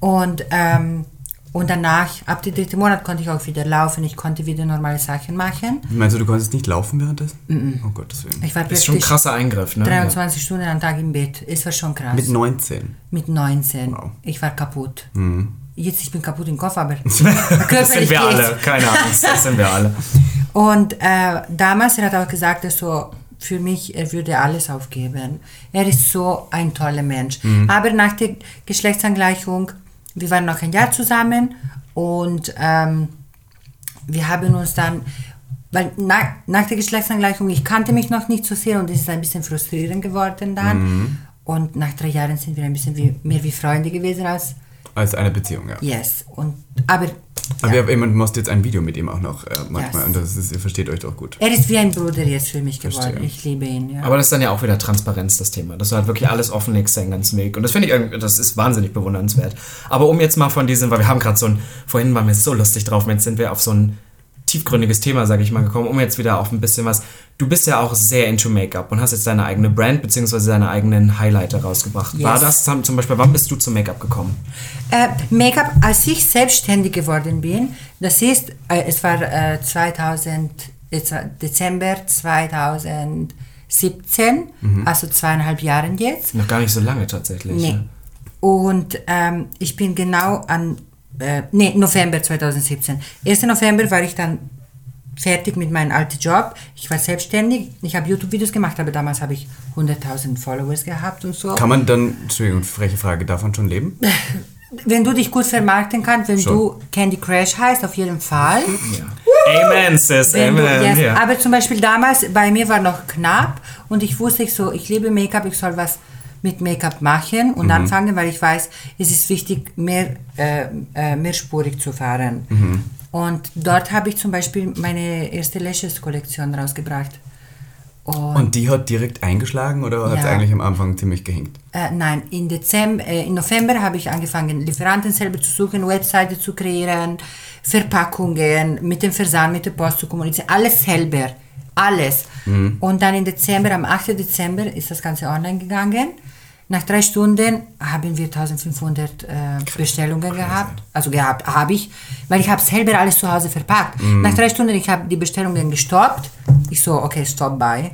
Und, ähm, und danach, ab dem dritten Monat, konnte ich auch wieder laufen. Ich konnte wieder normale Sachen machen. Meinst du, du konntest nicht laufen währenddessen? Oh Gottes Willen. Ich war Das ist schon ein krasser Eingriff, ne? 23 Stunden am Tag im Bett. Es war schon krass. Mit 19. Mit 19. Wow. Ich war kaputt. Mhm. Jetzt, ich bin kaputt im Kopf, aber Das sind wir alle, keine Angst, das sind wir alle. Und äh, damals, er hat auch gesagt, dass so für mich, er würde alles aufgeben. Er ist so ein toller Mensch. Aber nach der Geschlechtsangleichung, wir waren noch ein Jahr zusammen und ähm, wir haben uns dann, weil nach, nach der Geschlechtsangleichung, ich kannte mich noch nicht so sehr und es ist ein bisschen frustrierend geworden dann. Und nach drei Jahren sind wir ein bisschen wie, mehr wie Freunde gewesen als Als eine Beziehung, ja. yes. Und, aber Aber ja. ihr, ihr macht jetzt ein Video mit ihm auch noch äh, manchmal Yes. und das ist, ihr versteht euch doch gut. er ist wie ein Bruder jetzt für mich geworden. Verstehe. Ich liebe ihn. Ja. Aber das ist dann ja auch wieder Transparenz, das Thema. Dass du halt wirklich alles offenlegst, deinen ganzen Weg. Und das finde ich, irgendwie- das ist wahnsinnig bewundernswert. Aber um jetzt mal von diesem, weil wir haben gerade so ein, vorhin waren wir so lustig drauf, jetzt sind wir auf so ein tiefgründiges Thema, sage ich mal, gekommen, um jetzt wieder auf ein bisschen was. Du bist ja auch sehr into Make-up und hast jetzt deine eigene Brand beziehungsweise deine eigenen Highlighter rausgebracht. Yes. War das zum Beispiel, wann bist du zum Make-up gekommen? Äh, Make-up, als ich selbstständig geworden bin, das ist, äh, es war äh, 2000, es war Dezember 2017, also zweieinhalb Jahren jetzt. Noch gar nicht so lange tatsächlich. Nee. ne? Und ähm, ich bin genau an, äh, nee, November 2017. 1. November war ich dann fertig mit meinem alten Job. Ich war selbstständig. Ich habe YouTube-Videos gemacht, aber damals habe ich 100.000 Followers gehabt und so. Kann man dann, Entschuldigung, freche Frage, davon schon leben? Wenn du dich gut vermarkten kannst, wenn Schon. du Candy Crash heißt, auf jeden Fall. Ja. Amen, sis, Wenn amen. du, yes, ja. Aber zum Beispiel damals, bei mir war noch knapp und ich wusste ich so, ich liebe Make-up, ich soll was mit Make-up machen und anfangen, weil ich weiß, es ist wichtig, mehr, äh, äh, mehrspurig zu fahren. Und dort habe ich zum Beispiel meine erste Lashes-Kollektion rausgebracht. Und, Und die hat direkt eingeschlagen oder hat es Ja. eigentlich am Anfang ziemlich gehinkt? äh, nein, in Dezember, äh, in November habe ich angefangen, Lieferanten selber zu suchen, Webseite zu kreieren, Verpackungen, mit dem Versand, mit der Post zu kommunizieren, alles selber, alles. Und dann im Dezember, am 8. Dezember ist das Ganze online gegangen. Nach drei Stunden haben wir 1500 äh, Bestellungen gehabt, also gehabt habe ich, weil ich habe selber alles zu Hause verpackt. Nach drei Stunden, ich habe die Bestellungen gestoppt. Ich so, okay, stop by.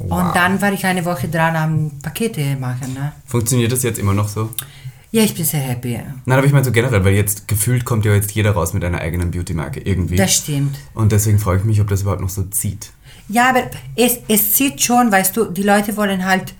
Und dann war ich eine Woche dran am Pakete machen. Ne? Funktioniert das jetzt immer noch so? Ja, ich bin sehr happy. Nein, aber ich meine so generell, weil jetzt gefühlt kommt ja jetzt jeder raus mit einer eigenen Beauty-Marke irgendwie. Das stimmt. Und deswegen frage ich mich, ob das überhaupt noch so zieht. Ja, aber es, es sieht schon, weißt du, die Leute wollen halt.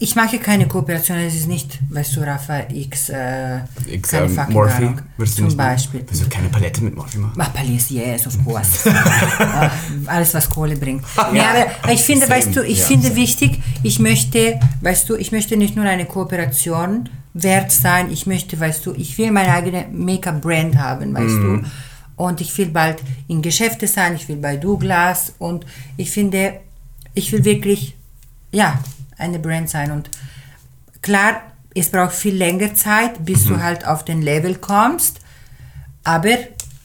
Ich mache keine Kooperation, es ist nicht, weißt du, Rafa X, äh, X, keine ähm, fucking Morphe, Ahnung, zum nicht? Beispiel. Willst du keine Palette mit Morphe machen? Ach, Police, yes, of course. Alles, was Kohle bringt. Nee, aber ich finde, Same. weißt du, ich Ja, finde wichtig, ich möchte, weißt du, ich möchte nicht nur eine Kooperation wert sein, ich möchte, weißt du, ich will meine eigene Make-up-Brand haben, weißt Mhm. du. Und ich will bald in Geschäfte sein, ich will bei Douglas und ich finde, ich will wirklich, ja, eine Brand sein. Und klar, es braucht viel länger Zeit, bis Mhm. du halt auf den Level kommst, aber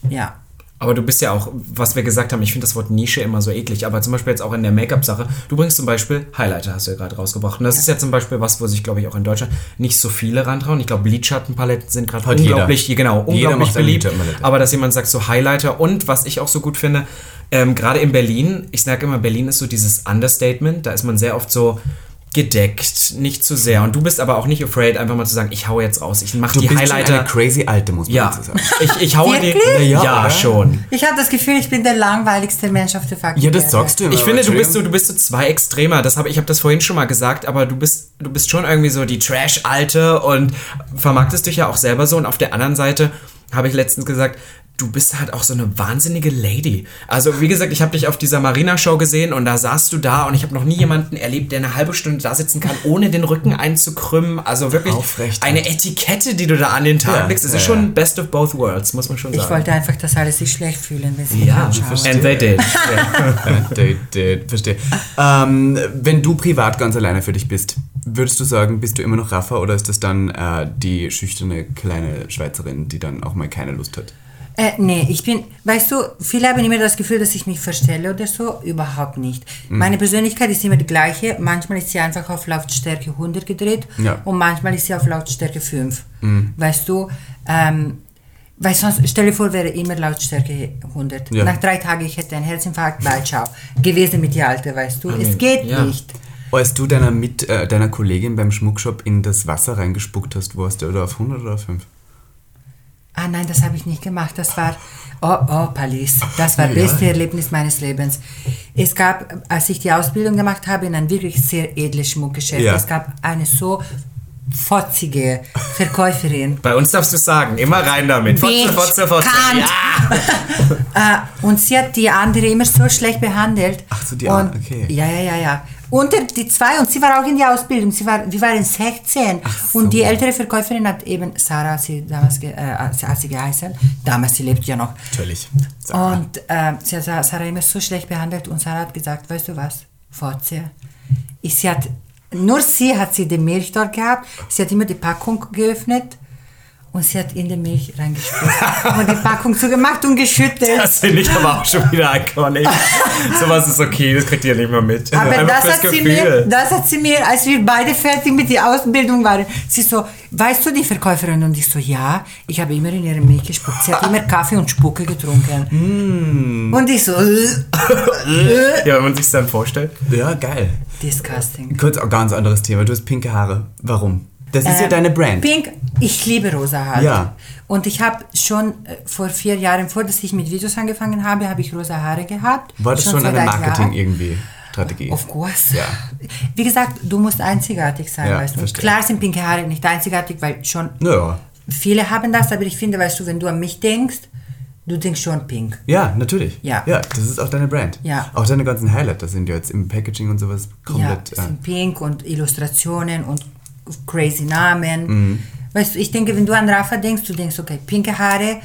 ja. Aber du bist ja auch, was wir gesagt haben, ich finde das Wort Nische immer so eklig, aber zum Beispiel jetzt auch in der Make-up-Sache, du bringst zum Beispiel Highlighter, hast du ja gerade rausgebracht. Und das ist ja zum Beispiel was, wo sich, glaube ich, auch in Deutschland nicht so viele rantrauen. Ich glaube, Lidschattenpaletten sind gerade jeder. unglaublich, genau, Jeder unglaublich macht eine beliebt. Aber dass jemand sagt, so Highlighter und was ich auch so gut finde, ähm, gerade in Berlin, ich sage immer, Berlin ist so dieses Understatement, da ist man sehr oft so gedeckt, nicht zu sehr. Und du bist aber auch nicht afraid, einfach mal zu sagen, ich hau jetzt raus, ich mache Du die bist schon Highlighter. eine crazy alte, muss man ja, dazu sagen. ich, ich haue die. Ja, ja schon. Ich habe das Gefühl, ich bin der langweiligste Mensch auf der fucking Ja, das sagst du immer. Ich finde, du bist so, du bist so zwei Extremer. Das habe ich habe das vorhin schon mal gesagt, aber du bist, du bist schon irgendwie so die Trash-Alte und vermarktest dich ja auch selber so. Und auf der anderen Seite habe ich letztens gesagt, du bist halt auch so eine wahnsinnige Lady. Also wie gesagt, ich habe dich auf dieser Marina-Show gesehen und da saßt du da und ich habe noch nie jemanden erlebt, der eine halbe Stunde da sitzen kann, ohne den Rücken einzukrümmen. Also wirklich Aufrecht. eine Etikette, die du da an den Tag Ja, legst. Es ist ja, schon ja. best of both worlds, muss man schon Ich sagen. wollte einfach, dass alle sich schlecht fühlen, wenn sie Ja, anschauen. verstehe. And they did. Äh, date, date, verstehe. Ähm, wenn du privat ganz alleine für dich bist, würdest du sagen, bist du immer noch Rafa oder ist das dann äh, die schüchterne kleine Schweizerin, die dann auch mal keine Lust hat? Äh, nee, ich bin, weißt du, viele haben immer das Gefühl, dass ich mich verstelle oder so. Überhaupt nicht. Mhm. Meine Persönlichkeit ist immer die gleiche. Manchmal ist sie einfach auf Lautstärke 100 gedreht Ja. Mhm. und manchmal ist sie auf Lautstärke 5. Weißt du, ähm, weil sonst, stell dir vor, wäre immer Lautstärke 100. Ja. Nach drei Tagen, ich hätte einen Herzinfarkt, bye, ciao. Gewesen mit die Alte, weißt du. es geht ja. nicht. Als du deiner, mit, äh, deiner Kollegin beim Schmuckshop in das Wasser reingespuckt hast, warst du oder auf 100 oder auf 5? Ah nein, das habe ich nicht gemacht. Das war, oh, oh, Palis. Das war das Ja. beste Erlebnis meines Lebens. Es gab, als ich die Ausbildung gemacht habe, in ein wirklich sehr edles Schmuckgeschäft, Ja. es gab eine so fotzige Verkäuferin. Bei uns darfst du sagen, immer rein damit. Fotze, Fotze, Fotze. Ja. Äh, und sie hat die andere immer so schlecht behandelt. Ach so, die andere, okay. Ja, ja, ja, ja. Und der- die zwei, und sie war auch in der Ausbildung, sie war, wir waren 16. so. Und die ältere Verkäuferin hat eben, Sarah, sie damals, ge, äh, hat sie geheißen, damals, sie lebt ja noch. Natürlich. Und äh, sie hat Sarah immer so schlecht behandelt und Sarah hat gesagt, weißt du was, Fotze, ich, sie hat, nur sie hat sie die Milch dort gehabt, sie hat immer die Packung geöffnet und sie hat in die Milch reingespuckt und die Packung zugemacht und geschüttelt. Das finde ich aber auch schon wieder iconic. Sowas ist okay, das kriegt ihr nicht mehr mit. Aber Einfach das hat, sie mir, das hat sie mir, als wir beide fertig mit der Ausbildung waren, sie so, weißt du die Verkäuferin? Und ich so, ja, ich habe immer in ihre Milch gespuckt. Sie hat immer Kaffee und Spucke getrunken. Und ich so, äh, Ja, wenn man sich dann vorstellt. Ja, geil. disgusting. Kurz ein ganz anderes Thema. Du hast pinke Haare. Warum? Das ist ja Ähm, deine Brand. Pink, ich liebe rosa Haare. Ja. Und ich habe schon äh, vor vier Jahren, vor dass ich mit Videos angefangen habe, habe ich rosa Haare gehabt. War das schon, seit eine Marketing Jahr. irgendwie Strategie? Of course. Ja. Wie gesagt, du musst einzigartig sein, Ja, weißt du. Verstehe. klar sind pinke Haare nicht einzigartig, weil schon Naja. viele haben das, aber ich finde, weißt du, wenn du an mich denkst, du denkst schon pink. Ja, natürlich. Ja. Ja, das ist auch deine Brand. Ja. Auch deine ganzen Highlighter sind ja jetzt im Packaging und sowas komplett. ja, äh, sind pink und Illustrationen und crazy Namen. Mhm. Weißt du, ich denke, wenn du an Rafa denkst, du denkst, okay, pinke Haare,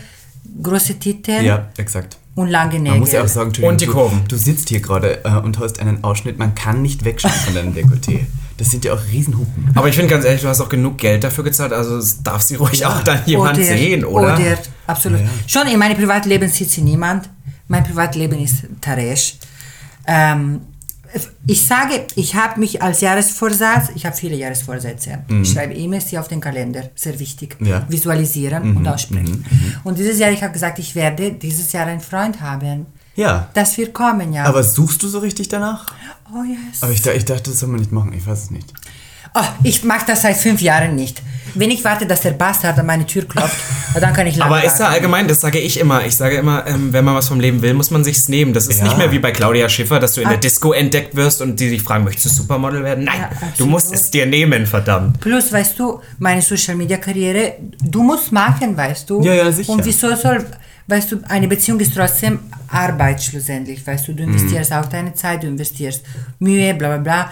große Titel ja, exakt. und lange Nägel. Man muss ja auch sagen, Und die Kurven. Du, du sitzt hier gerade äh, und hast einen Ausschnitt, man kann nicht wegschauen von deinem Dekolleté. Das sind ja auch Riesenhupen. Aber ich finde ganz ehrlich, du hast auch genug Geld dafür gezahlt, also darf sie ruhig auch dann jemand sehen, oder? Oder, absolut. Schon in meinem Privatleben sieht sie niemand. Mein Privatleben ist Taresh. Ähm, ich sage, ich habe mich als Jahresvorsatz, ich habe viele Jahresvorsätze. Ich schreibe E-Mails die auf den Kalender, sehr wichtig. Mhm. Ja. Mhm, Visualisieren und aussprechen. Und dieses Jahr, ich habe gesagt, ich werde dieses Jahr einen Freund haben. Ja. Das wird kommen, ja. Aber suchst du so richtig danach? oh yes. Aber ich, ich dachte, das soll man nicht machen. Ich weiß es nicht. Oh, ich mache das seit fünf Jahren nicht. Wenn ich warte, dass der Bastard an meine Tür klopft, dann kann ich lange Aber ist da warten. allgemein, das sage ich immer. Ich sage immer, ähm, wenn man was vom Leben will, muss man sich's nehmen. Das ist Ja. nicht mehr wie bei Claudia Schiffer, dass du in Ah. der Disco entdeckt wirst und die sich fragen, möchtest du Supermodel werden? Nein, Ja, du absolut. musst es dir nehmen, verdammt. Plus, weißt du, meine Social Media Karriere, du musst machen, weißt du. Ja, ja, sicher. Und wieso soll, weißt du, eine Beziehung ist trotzdem Arbeit schlussendlich, weißt du. Du Mhm. investierst auch deine Zeit, du investierst Mühe, bla bla bla.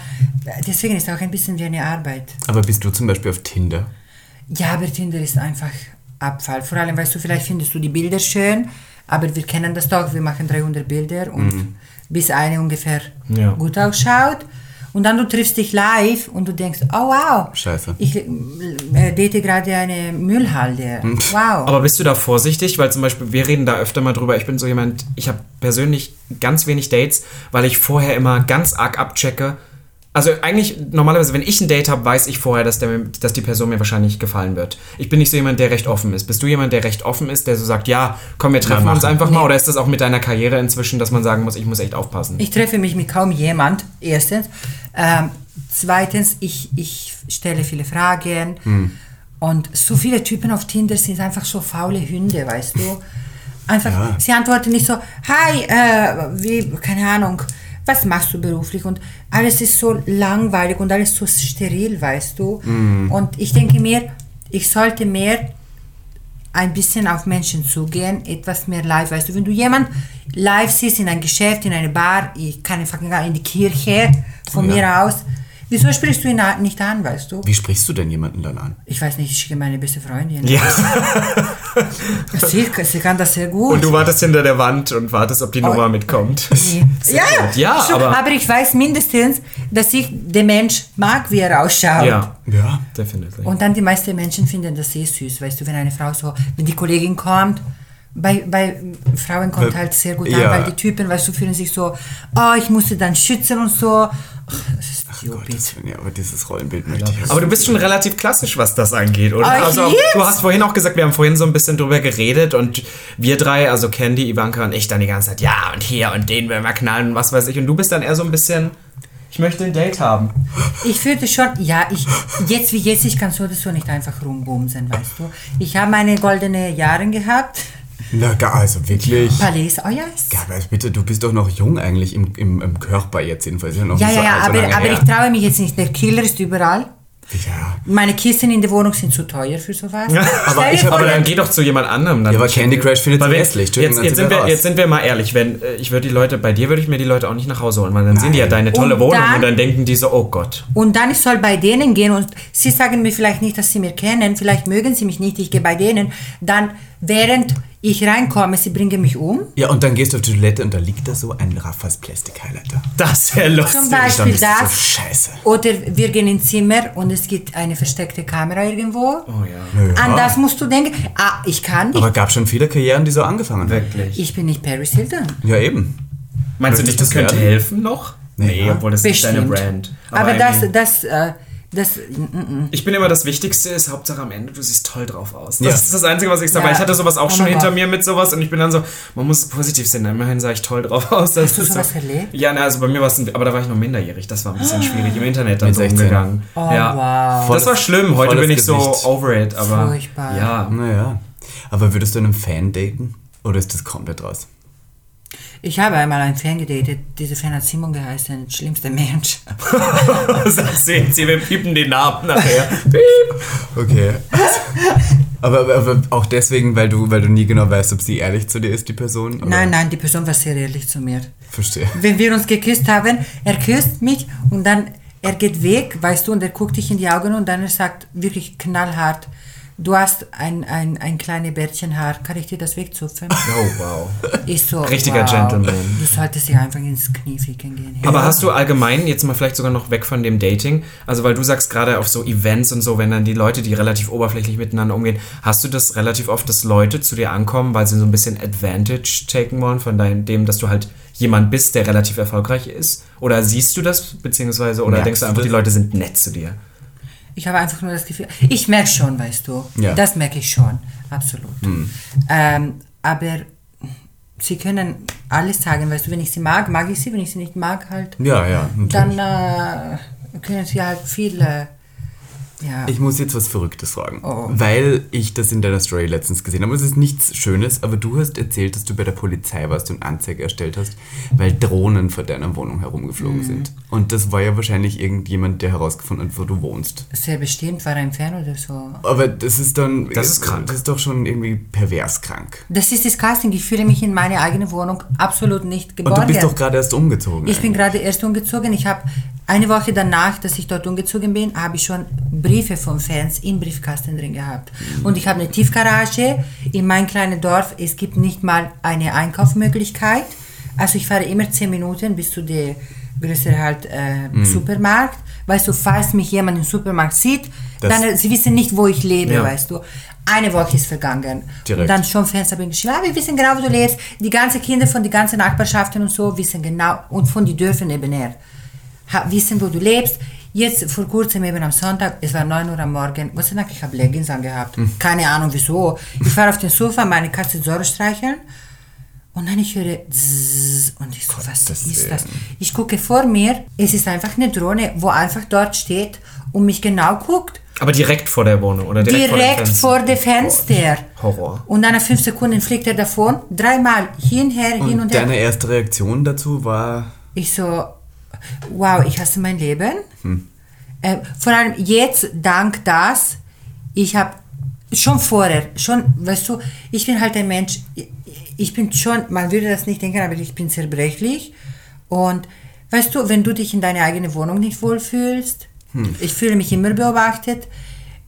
Deswegen ist es auch ein bisschen wie eine Arbeit. Aber bist du zum Beispiel auf Tinder? Ja, aber Tinder ist einfach Abfall. Vor allem, weißt du, vielleicht findest du die Bilder schön, aber wir kennen das doch, wir machen 300 Bilder und bis eine ungefähr Ja. gut ausschaut. Und dann du triffst dich live und du denkst, oh wow, Scheiße. ich äh, date gerade eine Müllhalde. Wow. Aber bist du da vorsichtig? Weil zum Beispiel, wir reden da öfter mal drüber. Ich bin so jemand, ich habe persönlich ganz wenig Dates, weil ich vorher immer ganz arg abchecke. Also eigentlich, normalerweise, wenn ich ein Date habe, weiß ich vorher, dass, der, dass die Person mir wahrscheinlich gefallen wird. Ich bin nicht so jemand, der recht offen ist. Bist du jemand, der recht offen ist, der so sagt, ja, komm, wir treffen uns einfach mal? Oder ist das auch mit deiner Karriere inzwischen, dass man sagen muss, ich muss echt aufpassen? Ich treffe mich mit kaum jemand, erstens. Ähm, zweitens, ich, ich stelle viele Fragen. Und so viele Typen auf Tinder sind einfach so faule Hunde, weißt du. Einfach, Ja. sie antworten nicht so, hi, äh, wie, keine Ahnung, was machst du beruflich? Und alles ist so langweilig und alles so steril, weißt du. Und ich denke mir, ich sollte mehr ein bisschen auf Menschen zugehen, etwas mehr live. Weißt du, wenn du jemand live siehst in ein Geschäft, in eine Bar, ich kann einfach in die Kirche von Ja. mir aus, wieso sprichst du ihn nicht an, weißt du? Wie sprichst du denn jemanden dann an? Ich weiß nicht, ich schicke meine beste Freundin. Ja. Sie, sie kann das sehr gut. Und du wartest hinter der Wand und wartest, ob die Nummer mitkommt. ja, Ja, schon, aber- aber, ich weiß mindestens, dass ich den Mensch mag, wie er ausschaut. Ja, Ja. definitely. Und dann die meisten Menschen finden das sehr süß, weißt du, wenn eine Frau so, wenn die Kollegin kommt, bei, bei Frauen kommt halt sehr gut ja. an, weil die Typen, weißt du, fühlen sich so, oh, ich musste dann schützen und so. Ach, das ist Gott, stupid. das, ja, aber dieses Rollenbild möchte ich Aber du bist schon relativ klassisch, was das angeht, oder? Ich also, lieb's. du hast vorhin auch gesagt, wir haben vorhin so ein bisschen drüber geredet und wir drei, also Candy, Ivanka und ich, dann die ganze Zeit, ja, und hier und den werden wir knallen und was weiß ich. Und du bist dann eher so ein bisschen, ich möchte ein Date haben. Ich fühlte schon, ja, ich, jetzt wie jetzt, ich kann so oder so nicht einfach rumbumsen, weißt du. Ich habe meine goldene Jahre gehabt, Na, gar, also wirklich. Palais, oh ja, Ja, aber bitte, du bist doch noch jung eigentlich im, im, im Körper jetzt jedenfalls. Ja, noch ja, ja, so ja, allzu aber, aber ich traue mich jetzt nicht, der Killer ist überall. Ja. Meine Kisten in der Wohnung sind zu teuer für sowas. Aber Stell ich Aber dann geh doch zu jemand anderem. Dann Ja, aber Candy Crush findet sie hässlich. Jetzt, jetzt, sind wir raus. jetzt sind wir mal ehrlich, wenn äh, ich würde die Leute, bei dir würde ich mir die Leute auch nicht nach Hause holen, weil dann sehen die ja deine tolle Und Wohnung dann- und dann denken die so, oh Gott. Und dann ich soll bei denen gehen und sie sagen mir vielleicht nicht, dass sie mir kennen, vielleicht mögen sie mich nicht, ich gehe bei denen. Dann, während ich reinkomme, sie bringen mich um. Ja, und dann gehst du auf die Toilette und da liegt da so ein Raffas Plastic Highlighter. Das wäre lustig. Zum Beispiel bist du so das. scheiße. Oder wir gehen ins Zimmer und es gibt eine versteckte Kamera irgendwo. Oh ja. Ja. An das musst du denken. Ah, ich kann nicht. Aber gab schon viele Karrieren, die so angefangen haben. Wirklich. Ich bin nicht Paris Hilton. Ja, eben. Meinst du nicht, das Möchtest du könnte helfen noch? Nee, Ja. obwohl das ist deine Bestimmt. Brand. Aber, I das, das, äh, das, mm, mm. Ich bin immer das Wichtigste ist, Hauptsache am Ende, du siehst toll drauf aus. Das Ja. ist das Einzige, was ich sage. Ja. Ich hatte sowas auch Oh schon hinter Gott. mir mit sowas und ich bin dann so, man muss positiv sehen. Immerhin sah ich toll drauf aus. Das Hast du ist sowas so, erlebt? Ja, na, also bei mir war es, ein- aber da war ich noch minderjährig. Das war ein bisschen schwierig im Internet dann Mit so 16. umgegangen. Oh, ja. wow. Das war schlimm. Heute volles bin ich so Gesicht. over it. Aber Furchtbar. ja. Naja. Aber würdest du einen Fan daten? Oder ist das komplett raus? Ich habe einmal einen Fan gedatet. Dieser Fan hat Simon geheißen, schlimmster Mensch. Das sehen Sie, wir piepen den Namen nachher. Okay. aber, aber, aber auch deswegen, weil du, weil du nie genau weißt, ob sie ehrlich zu dir ist, die Person? Oder? Nein, nein, die Person war sehr ehrlich zu mir. Verstehe. Wenn wir uns geküsst haben, er küsst mich und dann er geht weg, weißt du, und er guckt dich in die Augen und dann er sagt wirklich knallhart, du hast ein, ein, ein kleines Bärtchenhaar, kann ich dir das wegzupfen? Oh, wow. Ich so, Richtiger wow, Gentleman. Du solltest dir einfach ins Knie ficken gehen. Aber hast du allgemein, jetzt mal vielleicht sogar noch weg von dem Dating, also weil du sagst gerade auf so Events und so, wenn dann die Leute, die relativ oberflächlich miteinander umgehen, hast du das relativ oft, dass Leute zu dir ankommen, weil sie so ein bisschen Advantage taken wollen von deinem, dem, dass du halt jemand bist, der relativ erfolgreich ist? Oder siehst du das, beziehungsweise, oder Merkst denkst du einfach, die Leute sind nett zu dir? Ich habe einfach nur das Gefühl, ich merke schon, weißt du, Ja. das merke ich schon, absolut. Ähm, aber sie können alles sagen, weißt du, wenn ich sie mag, mag ich sie, wenn ich sie nicht mag, halt, Ja, ja. Natürlich. dann äh, können sie halt viel, äh, ja. Ich muss jetzt was Verrücktes fragen, Oh. weil ich das in deiner Story letztens gesehen habe. Es ist nichts Schönes, aber du hast erzählt, dass du bei der Polizei warst und Anzeige erstellt hast, weil Drohnen vor deiner Wohnung herumgeflogen Mhm. sind. Und das war ja wahrscheinlich irgendjemand, der herausgefunden hat, wo du wohnst. Sehr bestimmt war er ein Fan oder so. Aber das ist dann... Das ist krank. Das ist doch schon irgendwie pervers krank. Das ist das Casting. Ich fühle mich in meine eigene Wohnung absolut nicht Und geborgen. du bist doch gerade erst umgezogen. Ich bin eigentlich. gerade erst umgezogen. Ich habe eine Woche danach, dass ich dort umgezogen bin, habe ich schon Briefe von Fans im Briefkasten drin gehabt. Und ich habe eine Tiefgarage in meinem kleinen Dorf. Es gibt nicht mal eine Einkaufsmöglichkeit. Also ich fahre immer zehn Minuten bis zu der größeren halt, äh, Mhm. Supermarkt. Weißt du, falls mich jemand im Supermarkt sieht, Das- dann äh, sie wissen nicht, wo ich lebe, Ja. weißt du. Eine Woche ist vergangen. Direkt. Und dann schon Fans haben geschrieben, ah, wir wissen genau, wo du lebst. Die ganzen Kinder von den ganzen Nachbarschaften und so wissen genau, und von den Dörfern nebenher, ha, wissen, wo du lebst. Jetzt vor kurzem eben am Sonntag, es war 9 Uhr am Morgen, Gott sei Dank, ich habe Leggings angehabt. Hm. Keine Ahnung wieso. Ich war auf dem Sofa, meine Katze Zorro streicheln. Und dann ich höre Zzzz, und ich so, was Gottes ist das? Ich gucke vor mir, es ist einfach eine Drohne, wo einfach dort steht und mich genau guckt. Aber direkt vor der Wohnung oder direkt, Direkt vor vor, dem Fenster? dem Fenster. Horror. Und dann nach fünf Sekunden fliegt er davon, dreimal hin Und und her. deine erste Reaktion dazu war... Ich so, wow, ich hasse mein Leben. Hm. Äh, vor allem jetzt, dank das, ich habe schon vorher, schon, weißt du, ich bin halt ein Mensch, ich- bin schon, man würde das nicht denken, aber ich bin zerbrechlich. Und weißt du, wenn du dich in deine eigene Wohnung nicht wohlfühlst, ich fühle mich immer beobachtet,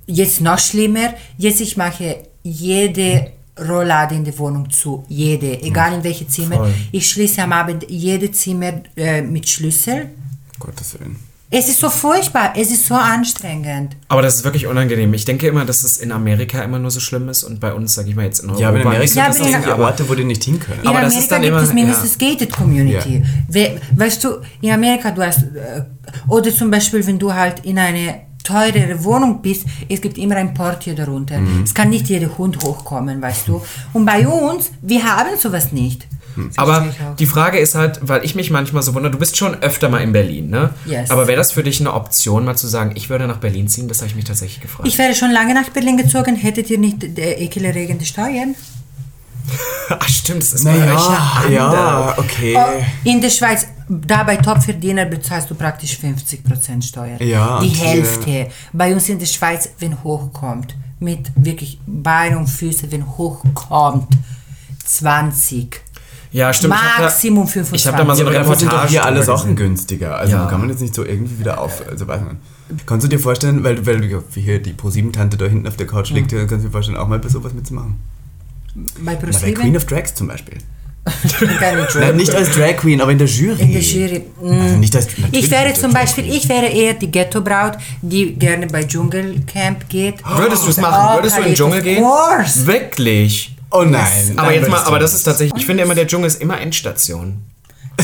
jetzt noch schlimmer, jetzt ich mache jede Rolllade in der Wohnung zu, jede, egal in welche Zimmer. Voll. Ich schließe am Abend jede Zimmer äh, mit Schlüssel. Gottes Willen. Es ist so furchtbar, es ist so anstrengend. Aber das ist wirklich unangenehm. Ich denke immer, dass es in Amerika immer nur so schlimm ist und bei uns, sag ich mal, jetzt in Europa. Ja, aber in Amerika Ja, gibt es aber Orte, wo die nicht hin können. In Aber das Amerika ist dann gibt immer- es mindestens Gated Community. Ja. We weißt du, in Amerika du hast, äh, oder zum Beispiel, wenn du halt in eine teurere Wohnung bist, es gibt immer ein Portier darunter. Mhm. Es kann nicht jeder Hund hochkommen, weißt du. Und bei uns, wir haben sowas nicht. Aber ich auch. die Frage ist halt, weil ich mich manchmal so wundere, du bist schon öfter mal in Berlin, ne? Yes. Aber wäre das für dich eine Option, mal zu sagen, ich würde nach Berlin ziehen? Das habe ich mich tatsächlich gefragt. Ich wäre schon lange nach Berlin gezogen, hättet ihr nicht der ekelerregende Steuern? Ach stimmt, das ist bei euch Naja, ja okay. Oh, in der Schweiz, da bei Topverdiener bezahlst du praktisch 50% Steuer. Ja, Die hier- Hälfte. Bei uns in der Schweiz, wenn hochkommt, mit wirklich Beine und Füße, wenn hochkommt, 20. Ja, stimmt. Maximum Ich habe 25. da mal so Ja, eine aber dafür sind doch Reportage hier alle Sachen günstiger. Also Ja. kann man jetzt nicht so irgendwie wieder auf. Also weiß man. Kannst du dir vorstellen, weil, weil ja, wie hier die Pro-7-Tante da hinten auf der Couch liegt, kannst du dir vorstellen, auch mal bei sowas mitzumachen? bei Na, bei ProSieben? Queen of Drags zum Beispiel. Keine Drag- Nein, nicht als Drag Queen, aber in der Jury. in der Jury. Also nicht als, Ich wäre zum Beispiel, ich wäre eher die Ghetto-Braut, die gerne bei Dschungelcamp geht. Würdest du es Oh, machen? Würdest du in den Dschungel gehen? Wirklich? Oh nein. Aber nein, jetzt mal, aber das ist tatsächlich, ich finde immer, der Dschungel ist immer Endstation.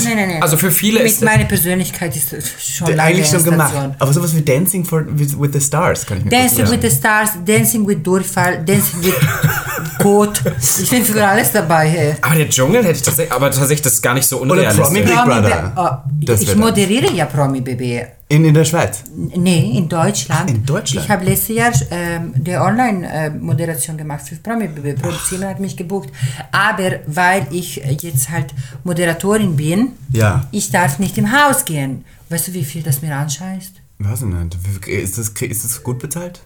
Nein, nein, nein. Also für viele Mit ist meiner Persönlichkeit ist das schon lange eigentlich schon gemacht. Aber sowas wie Dancing for, with, with the Stars kann ich mir Dancing with the Stars, Dancing with Durchfall, Dancing with Code. Ich bin für alles dabei. Hey. Aber der Dschungel hätte ich tatsächlich, aber tatsächlich das ist gar nicht so unrealistisch. Big Promi Brother. oh, ich moderiere ja Promi BB. In, in der Schweiz. Nee, in Deutschland. In Deutschland? Ich habe letztes Jahr ähm, die Online-Moderation gemacht für Promi BB. Produzieren hat mich gebucht. Aber weil ich jetzt halt Moderatorin bin, Ja. ich darf nicht im Haus gehen. Weißt du, wie viel das mir anscheißt? Was denn? Wie- Ist das, ist das gut bezahlt?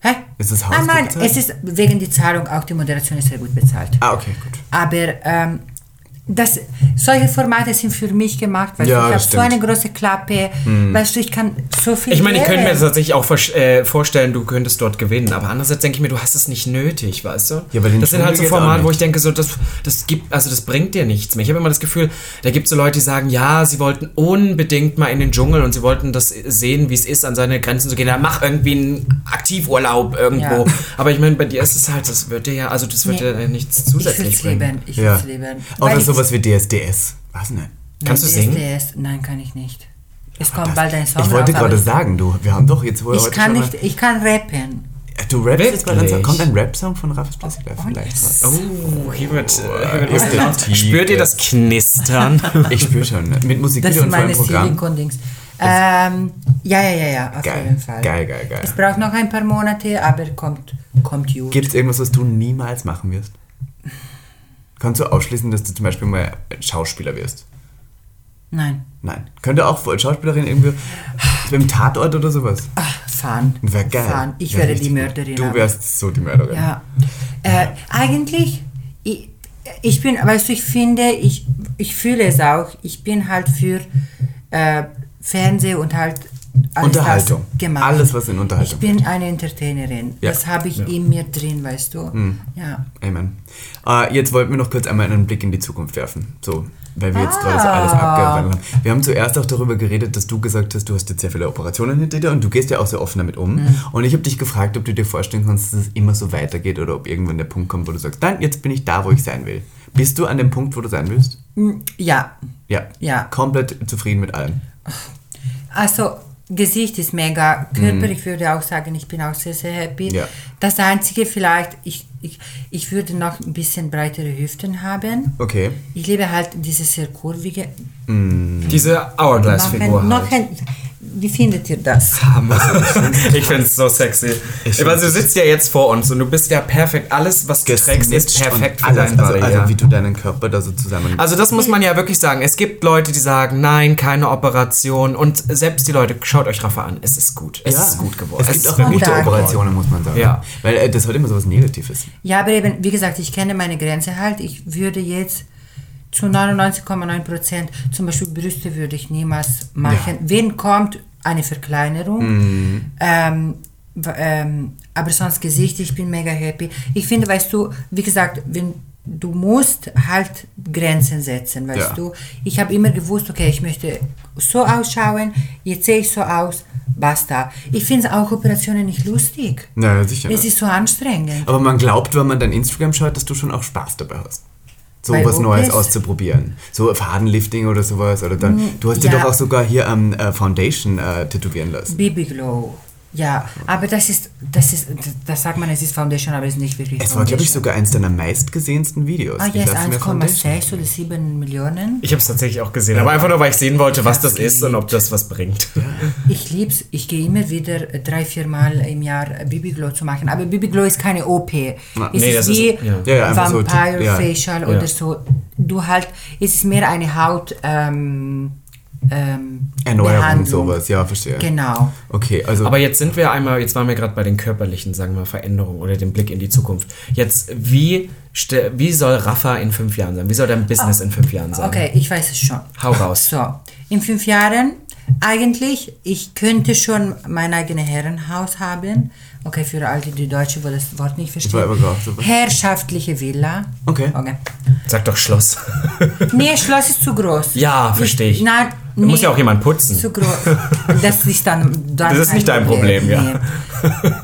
Hä? Ist das Haus ah, nein, gut bezahlt? es ist wegen die Zahlung, auch die Moderation ist sehr gut bezahlt. Ah, okay, gut. Aber ähm, das, solche Formate sind für mich gemacht, weil Ja, ich habe das so. Hm. eine große Klappe, weißt du, ich kann so viel Ich meine, ich könnte mir wählen. tatsächlich auch äh, vorstellen, du könntest dort gewinnen. Aber andererseits denke ich mir, du hast es nicht nötig, weißt du? Ja, bei den das sind halt so auch Formate, wo ich denke, so, das, das gibt, also das bringt dir nichts mehr. Ich habe immer das Gefühl, da gibt es so Leute, die sagen, ja, sie wollten unbedingt mal in den Dschungel und sie wollten das sehen, wie es ist, an seine Grenzen zu gehen. Dann mach irgendwie einen Aktivurlaub irgendwo. Ja. Aber ich meine, bei dir ist es halt, das wird dir ja, also das wird Nee. dir nichts Ich zusätzlich es bringen. lieben, ich Ja. würde es lieben. Oder Weil ich- sowas wie DSDS. Was denn? Kannst du Nein, singen? DSDS, nein, kann ich nicht. Es kommt bald ein Song Ich wollte gerade sagen, du, wir haben doch jetzt wohl Ich heute kann schon nicht, ich kann rappen. Mal, du rappst jetzt? Kommt ein Rap-Song von Raffles Plastic Life vielleicht? yes. Oh, hier wird, äh, hier wird laut. Spürt ihr das. Knistern? Ich spüre schon. Mit Musik Das sind und allem Programm. Ähm, ja, ja, ja, ja, auf Geil, jeden Fall. geil, geil, geil. Es braucht noch ein paar Monate, aber kommt, kommt gut. Gibt es irgendwas, was du niemals machen wirst? Kannst du ausschließen, dass du zum Beispiel mal Schauspieler wirst? Nein. Nein. Könnte auch als Schauspielerin irgendwie beim Tatort oder sowas? Ach, fahren. Wäre geil. Fahren. Ich Wär werde die. Mörderin. Du wärst so die Mörderin. Ja. Äh, eigentlich, ich, ich bin, weißt du, ich finde, ich, ich fühle es auch, ich bin halt für äh, Fernseh und halt alles Unterhaltung. das gemacht. Alles, was in Unterhaltung Ich bin eine Entertainerin. Ja. Das habe ich in mir drin, weißt du. Ja. Amen. Äh, jetzt wollten wir noch kurz einmal einen Blick in die Zukunft werfen. So, weil wir jetzt Ah. gerade so alles abgewandelt haben. Wir haben zuerst auch darüber geredet, dass du gesagt hast, du hast jetzt sehr viele Operationen hinter dir und du gehst ja auch sehr offen damit um. Mhm. Und ich habe dich gefragt, ob du dir vorstellen kannst, dass es immer so weitergeht oder ob irgendwann der Punkt kommt, wo du sagst, nein, jetzt bin ich da, wo ich sein will. Bist du an dem Punkt, wo du sein willst? Ja. Ja. Ja. Komplett zufrieden mit allem. Also, Gesicht ist mega. Körper, ich würde auch sagen, ich bin auch sehr, sehr happy. Ja. Das Einzige vielleicht, ich, ich, ich würde noch ein bisschen breitere Hüften haben. Okay. Ich liebe halt diese sehr kurvige. Diese Noch, Hourglass-Figur noch halt. ein, wie findet ihr das? ich finde es so sexy. Ich Weil du sitzt ja jetzt vor uns und du bist ja perfekt. Alles, was du trägst, ist perfekt für alles, deinen also, Body. also ja. wie du deinen Körper da so zusammen... Also das muss man ja wirklich sagen. Es gibt Leute, die sagen, nein, keine Operation. Und selbst die Leute, schaut euch Rafa an, es ist gut. Es ist gut geworden. Es Es gibt ist auch gute Danke. Operationen, muss man sagen. Ja. Weil äh, das hat immer so was Negatives. Ja, aber eben, wie gesagt, ich kenne meine Grenze halt. Ich würde jetzt zu 99,9 Prozent, zum Beispiel Brüste würde ich niemals machen. Wenn kommt, eine Verkleinerung. Ähm, w- ähm, aber sonst Gesicht, ich bin mega happy. Ich finde, weißt du, wie gesagt, wenn du musst halt Grenzen setzen, weißt Ja. du. Ich habe immer gewusst, okay, ich möchte so ausschauen, jetzt sehe ich so aus, basta. Ich finde auch Operationen nicht lustig. Naja, sicher. Es ist so anstrengend. Aber man glaubt, wenn man dein Instagram schaut, dass du schon auch Spaß dabei hast. So Bei was Neues OPs? auszuprobieren. So Fadenlifting oder sowas. Oder dann, du hast dir ja. doch auch sogar hier am äh, Foundation äh, tätowieren lassen. Baby Glow. Ja, aber das ist, das ist, das sagt man, es ist Foundation, aber es ist nicht wirklich Es war, glaube ich, Foundation. sogar eins deiner meistgesehensten Videos. Ah, Foundation. 1,6 oder 7 Millionen. Ich habe es tatsächlich auch gesehen, aber einfach nur, weil ich sehen wollte, was das hab's ist und ob das was bringt. Ich lieb's. Ich gehe immer wieder drei, vier Mal im Jahr äh, Baby Glow zu machen. Aber Baby Glow ist keine OP. es Nee, ist das ist- wie ja. Ja, ja, so, Vampire ja. Facial Ja. oder so. Du halt, es ist mehr eine Haut ähm, ähm, Erneuerung, Behandlung. sowas, ja, verstehe. Genau. Okay, also Aber jetzt sind wir einmal, jetzt waren wir gerade bei den körperlichen, sagen wir, Veränderungen oder dem Blick in die Zukunft. Jetzt, wie, wie soll Rafa in fünf Jahren sein? Wie soll dein Business in fünf Jahren sein? Okay, ich weiß es schon. Hau raus. So, in fünf Jahren, eigentlich, ich könnte schon mein eigenes Herrenhaus haben. Okay, für all die, die Deutsche, wo das Wort nicht verstehen. Herrschaftliche Villa. Okay. okay. Sag doch Schloss. Nee, Schloss ist zu groß. Ja, verstehe ich. Nein, Du musst ja auch jemand putzen. Zu groß. Das ist dann, dann Das ist nicht dein Problem, ja.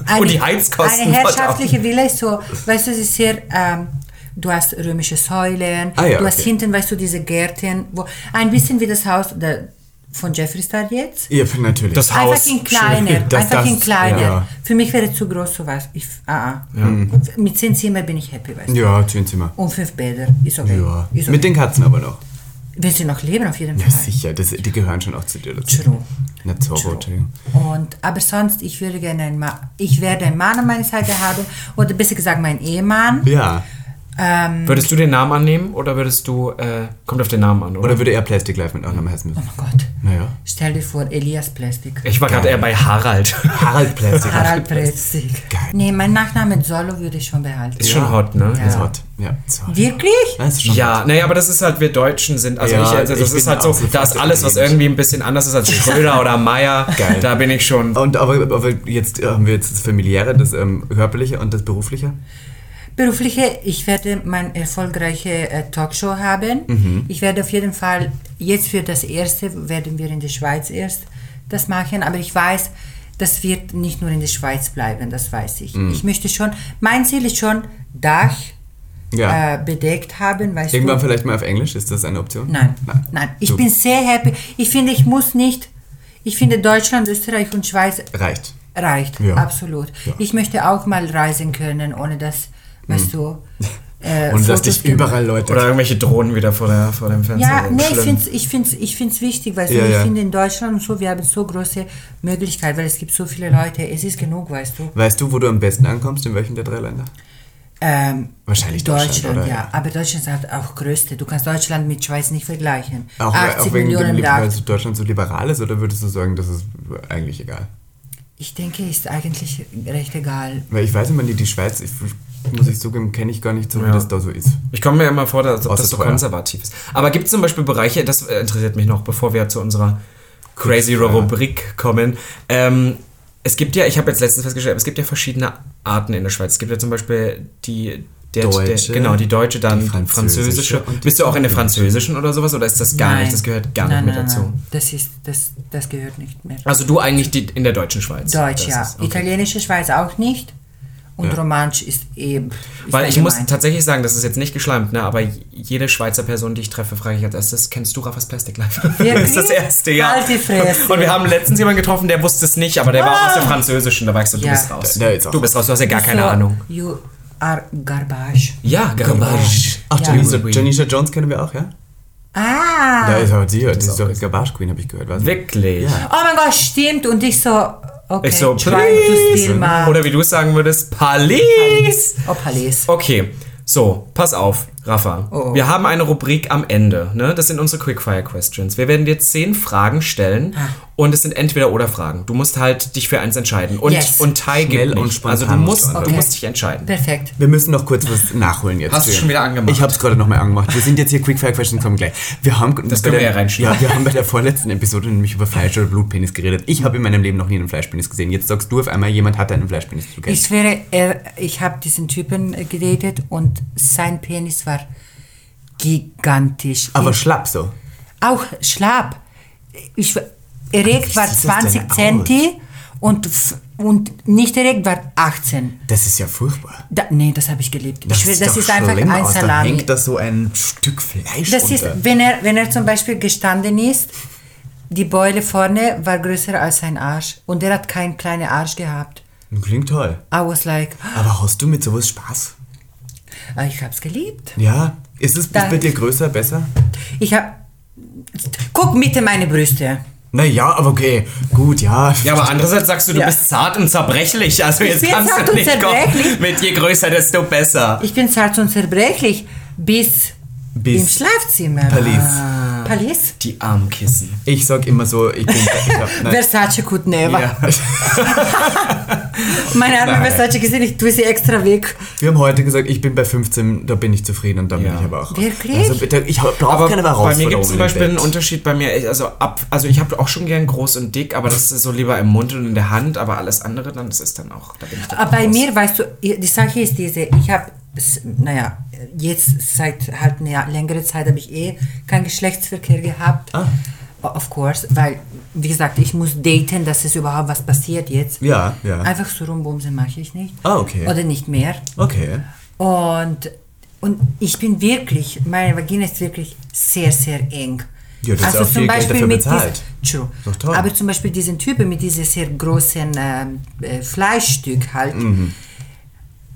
Eine, Und die Heizkosten Eine herrschaftliche Villa ist so, weißt du, es ist sehr, ähm, du hast römische Säulen, Ah ja, du hast okay. hinten, weißt du, diese Gärten, wo, ein bisschen wie das Haus der, von Jeffree Star jetzt. Ja, natürlich. Das Haus. Einfach in kleiner, Das- einfach das- in kleiner. ja. Für mich wäre zu groß sowas. Ich, ah, ah. Mit zehn Zimmern bin ich happy, weißt du. ja, zehn Zimmer. Und fünf Bäder, ist okay. Ja. Ist okay. Mit den Katzen aber noch. Wenn sie noch leben, auf jeden Ja, Fall. sicher. Das, die gehören schon auch zu dir dazu. True. Nicht Entschuldigung. Und, aber sonst, ich würde gerne einen Mann, ich werde einen Mann an meiner Seite haben, oder besser gesagt, meinen Ehemann. Ja. Ähm, Würdest du den Namen annehmen oder würdest du, äh, kommt auf den Namen an, oder? Oder würde er Plastic Life mit Nachnamen heißen müssen? oh Gott, Naja. stell dir vor, Elias Plastik. ich war gerade eher bei Harald. Harald Plastic. Harald Plastik. Geil. Nee, mein Nachname Solo würde ich schon behalten. Ist schon hot, ne? Ist hot. Ja, ist hot. Wirklich? Das ist schon Ja, naja, aber das ist halt, wir Deutschen sind, also Ja, ich, also das ich ist halt so, da ist alles, was irgendwie ein bisschen anders ist als Schröder oder Meier, Geil. da bin ich schon. Und aber, aber jetzt äh, haben wir jetzt das familiäre, das ähm, körperliche und das berufliche. Berufliche, ich werde meine erfolgreiche äh, Talkshow haben. Mhm. Ich werde auf jeden Fall, jetzt für das erste, werden wir in der Schweiz erst das machen, aber ich weiß, das wird nicht nur in der Schweiz bleiben, das weiß ich. Mhm. Ich möchte schon, mein Ziel ist schon, Dach Ja. äh, bedeckt haben, weißt Irgendwann du. vielleicht mal auf Englisch, ist das eine Option? Nein, Nein. nein, Ich Du- bin sehr happy. Ich finde, ich muss nicht, ich finde Deutschland, Österreich und Schweiz Reicht. reicht, Ja. absolut. Ja. Ich möchte auch mal reisen können, ohne dass, weißt du, äh, Und dass dich überall Leute. Oder irgendwelche Drohnen wieder vor, der, vor dem Fenster. Ja, nee, ich finde es ich find's, ich find's, ich wichtig, weil Ja, ich ja. finde in Deutschland und so, wir haben so große Möglichkeiten, weil es gibt so viele Leute, es ist genug, weißt du. Weißt du, wo du am besten ankommst, in welchem der drei Länder? Ähm, Wahrscheinlich Deutschland, oder? ja. Aber Deutschland ist halt auch größte. Du kannst Deutschland mit Schweiz nicht vergleichen. Auch, 80 auch wegen dem, Millionen Lieb- weil Leute. so Deutschland so liberal ist, oder würdest du sagen, das ist eigentlich egal? Ich denke, ist eigentlich recht egal. Weil ich weiß immer nicht, die Schweiz, ich, muss ich zugeben, kenne ich gar nicht so, wie Ja. das da so ist. Ich komme mir immer vor, dass, Außer das so teuer. konservativ ist. Aber gibt es zum Beispiel Bereiche, das interessiert mich noch, bevor wir zu unserer crazy Ja. Rubrik kommen. Ähm, es gibt ja, ich habe jetzt letztens festgestellt, es gibt ja verschiedene Arten in der Schweiz. Es gibt ja zum Beispiel die der, Deutsche, der, genau, die deutsche, dann die französische. französische Bist du auch in der französische. französischen oder sowas oder ist das gar nicht? Das gehört gar nein, nicht mit nein, dazu. Nein. Das, ist, das, das gehört nicht mehr. Also du eigentlich die, in der deutschen Schweiz. Deutsch, Das ja. ist- okay. Italienische Schweiz auch nicht. Und Ja. Romansch ist eben. Ist Weil ich muss tatsächlich sagen, das ist jetzt nicht geschleimt, ne, aber jede Schweizer Person, die ich treffe, frage ich als erstes, kennst du Rafas Plastic Life? Wirklich? das ist das erste, ja. Halt die Fresse. Und wir haben letztens jemanden getroffen, der wusste es nicht, aber der war auch aus dem Französischen. Da war ich so, du Ja. bist raus. Der- der ist auch du bist raus, du hast ja gar keine so, Ahnung. You are garbage. Ja, Garbage. Ach, Ja. Janisha, Jones kennen wir auch, ja? Ah. Da ist aber sie, das ist auch doch. Garbage Queen, habe ich gehört. Was? Wirklich? Ja. Oh mein Gott, stimmt. Und ich so, okay, Ich so, my Oder wie du es sagen würdest, Police. Oh, Police. Okay, so, pass auf, Rafa. Oh. Wir haben eine Rubrik am Ende. Ne? Das sind unsere Quickfire Questions. Wir werden dir zehn Fragen stellen Ah. und es sind entweder oder Fragen. Du musst halt dich für eins entscheiden. Und, Yes. und Ty Schnell gibt und nicht. spontan Also du musst, musst du Okay. musst dich entscheiden. Perfekt. Wir müssen noch kurz was nachholen jetzt. Hast du schon wieder angemacht? Ich habe es gerade nochmal angemacht. Wir sind jetzt hier Quickfire Questions, kommen gleich. Wir haben Das können wir der- ja reinschneiden. Ja, wir haben bei der vorletzten Episode nämlich über Fleisch oder Blutpenis geredet. Ich habe in meinem Leben noch nie einen Fleischpenis gesehen. Jetzt sagst du auf einmal, jemand hat einen Fleischpenis. Kennst. Ich schwöre, ich habe diesen Typen äh, gedatet und sein Penis war gigantisch. Aber Ich- schlapp so. auch schlapp. Ich, war- erregt war sieht das denn 20 aus? Centi und, und nicht erregt war 18. Das ist ja furchtbar. Da, nee, das habe ich geliebt. Das ich, schwöre, das ist einfach ein aus. Da Salami. hängt da so ein Stück Fleisch Das ist, runter. wenn er, wenn er zum Beispiel gestanden ist, die Beule vorne war größer als sein Arsch und er hat keinen kleinen Arsch gehabt. Klingt toll. I was like, Aber hast du mit sowas Spaß? Ah, ich hab's geliebt. Ja. Ist es Da- bei dir größer, besser? Ich hab, guck bitte meine Brüste. Naja, aber okay. Gut, ja. Ja, aber andererseits sagst du, du Ja. bist zart und zerbrechlich. Also jetzt bin kannst zart du und nicht zerbrechlich. kommen. Mit je größer, desto besser. Ich bin zart und zerbrechlich bis, Bis im Schlafzimmer. Palis. Palis? Die Armkissen. Ich sag immer so, ich bin. Ich nein. Versace could never. Ja. Meine arme. Versace gesehen, ich tue sie extra weg. Wir haben heute gesagt, ich bin bei 15, da bin ich zufrieden und dann Ja. bin ich aber auch. Wirklich? Also bitte, ich brauche keine bei mir gibt es zum Beispiel einen. Unterschied bei mir. ich- Also, ab, also ich habe auch schon gern groß und dick, aber das ist so lieber im Mund und in der Hand. Aber alles andere, dann das ist dann auch. Da bin ich dann Aber bei raus. mir, weißt du, die Sache ist diese, ich habe, naja, jetzt seit halt eine längere Zeit habe ich eh keinen Geschlechtsverkehr gehabt. Ah. Of course, weil, wie gesagt, ich muss daten, dass es überhaupt was passiert jetzt. Ja, ja. Einfach so rumbumsen mache ich nicht. Ah, okay. Oder nicht mehr. Okay. Und, und ich bin wirklich, meine Vagina ist wirklich sehr, sehr eng. Ja, du hast auch viel Geld dafür bezahlt. True. Doch toll. Aber zum Beispiel diesen Typen mit diesem sehr großen ähm, äh, Fleischstück halt, Mhm.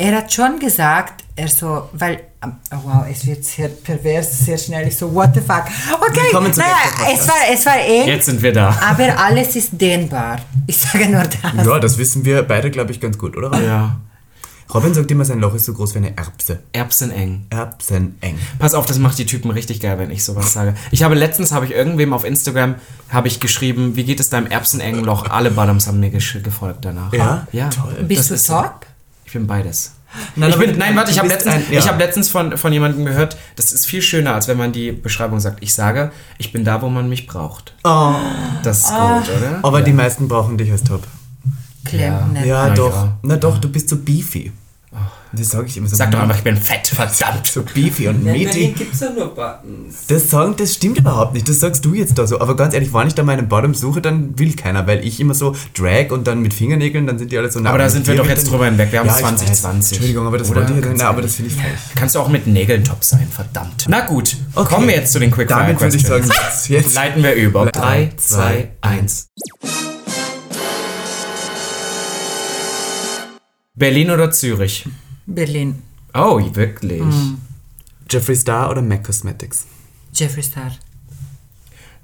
Er hat schon gesagt, er so, weil, ähm, oh wow, es wird sehr pervers, sehr schnell, ich so, what the fuck. Okay, Willkommen naja, es war, es war eng, Jetzt sind wir da. aber alles ist dehnbar. Ich sage nur das. Ja, das wissen wir beide, glaube ich, ganz gut, oder? Ja. Robin sagt immer, sein Loch ist so groß wie eine Erbse. Erbseneng. Erbseneng. Pass auf, das macht die Typen richtig geil, wenn ich sowas sage. Ich habe letztens, habe ich irgendwem auf Instagram, habe ich geschrieben, wie geht es deinem erbsenengen Loch? Alle Bottoms haben mir gefolgt danach. Ja? Ja. Toll. Bist Das du top? Ich bin beides. Nein, ich bin, nein, warte, ich habe letztens, ein- ja. ich hab letztens von, von jemandem gehört, das ist viel schöner, als wenn man die Beschreibung sagt. Ich sage, ich bin da, wo man mich braucht. Oh. Das ist Ah. gut, oder? Aber die meisten brauchen dich als Top. Klempner. Ja, Na doch. ja. Na doch, du bist so beefy. Das sage ich immer so. Sag doch einfach, ich bin fett, verdammt. So beefy und meaty. gibt es ja nur Buttons. Das sagen, das stimmt überhaupt nicht. Das sagst du jetzt da so. Aber ganz ehrlich, wenn ich da meinen Bottom suche, dann will keiner, weil ich immer so drag und dann mit Fingernägeln, dann sind die alle so nah. Aber da sind wir doch jetzt drüber hinweg. Wir haben Ja, ich 2020. weiß. Entschuldigung, aber das Oder? wollte ich ja Ganz Na, aber das finde ich falsch. Kannst du auch mit Nägeln top sein, verdammt. Na gut, kommen wir jetzt zu den Quickfire Damit würde ich sagen, Questions. jetzt, jetzt. Leiten wir über. Le- 3, 2, 1. Berlin oder Zürich? Berlin. Oh, wirklich? Jeffree Star oder MAC Cosmetics? Jeffree Star.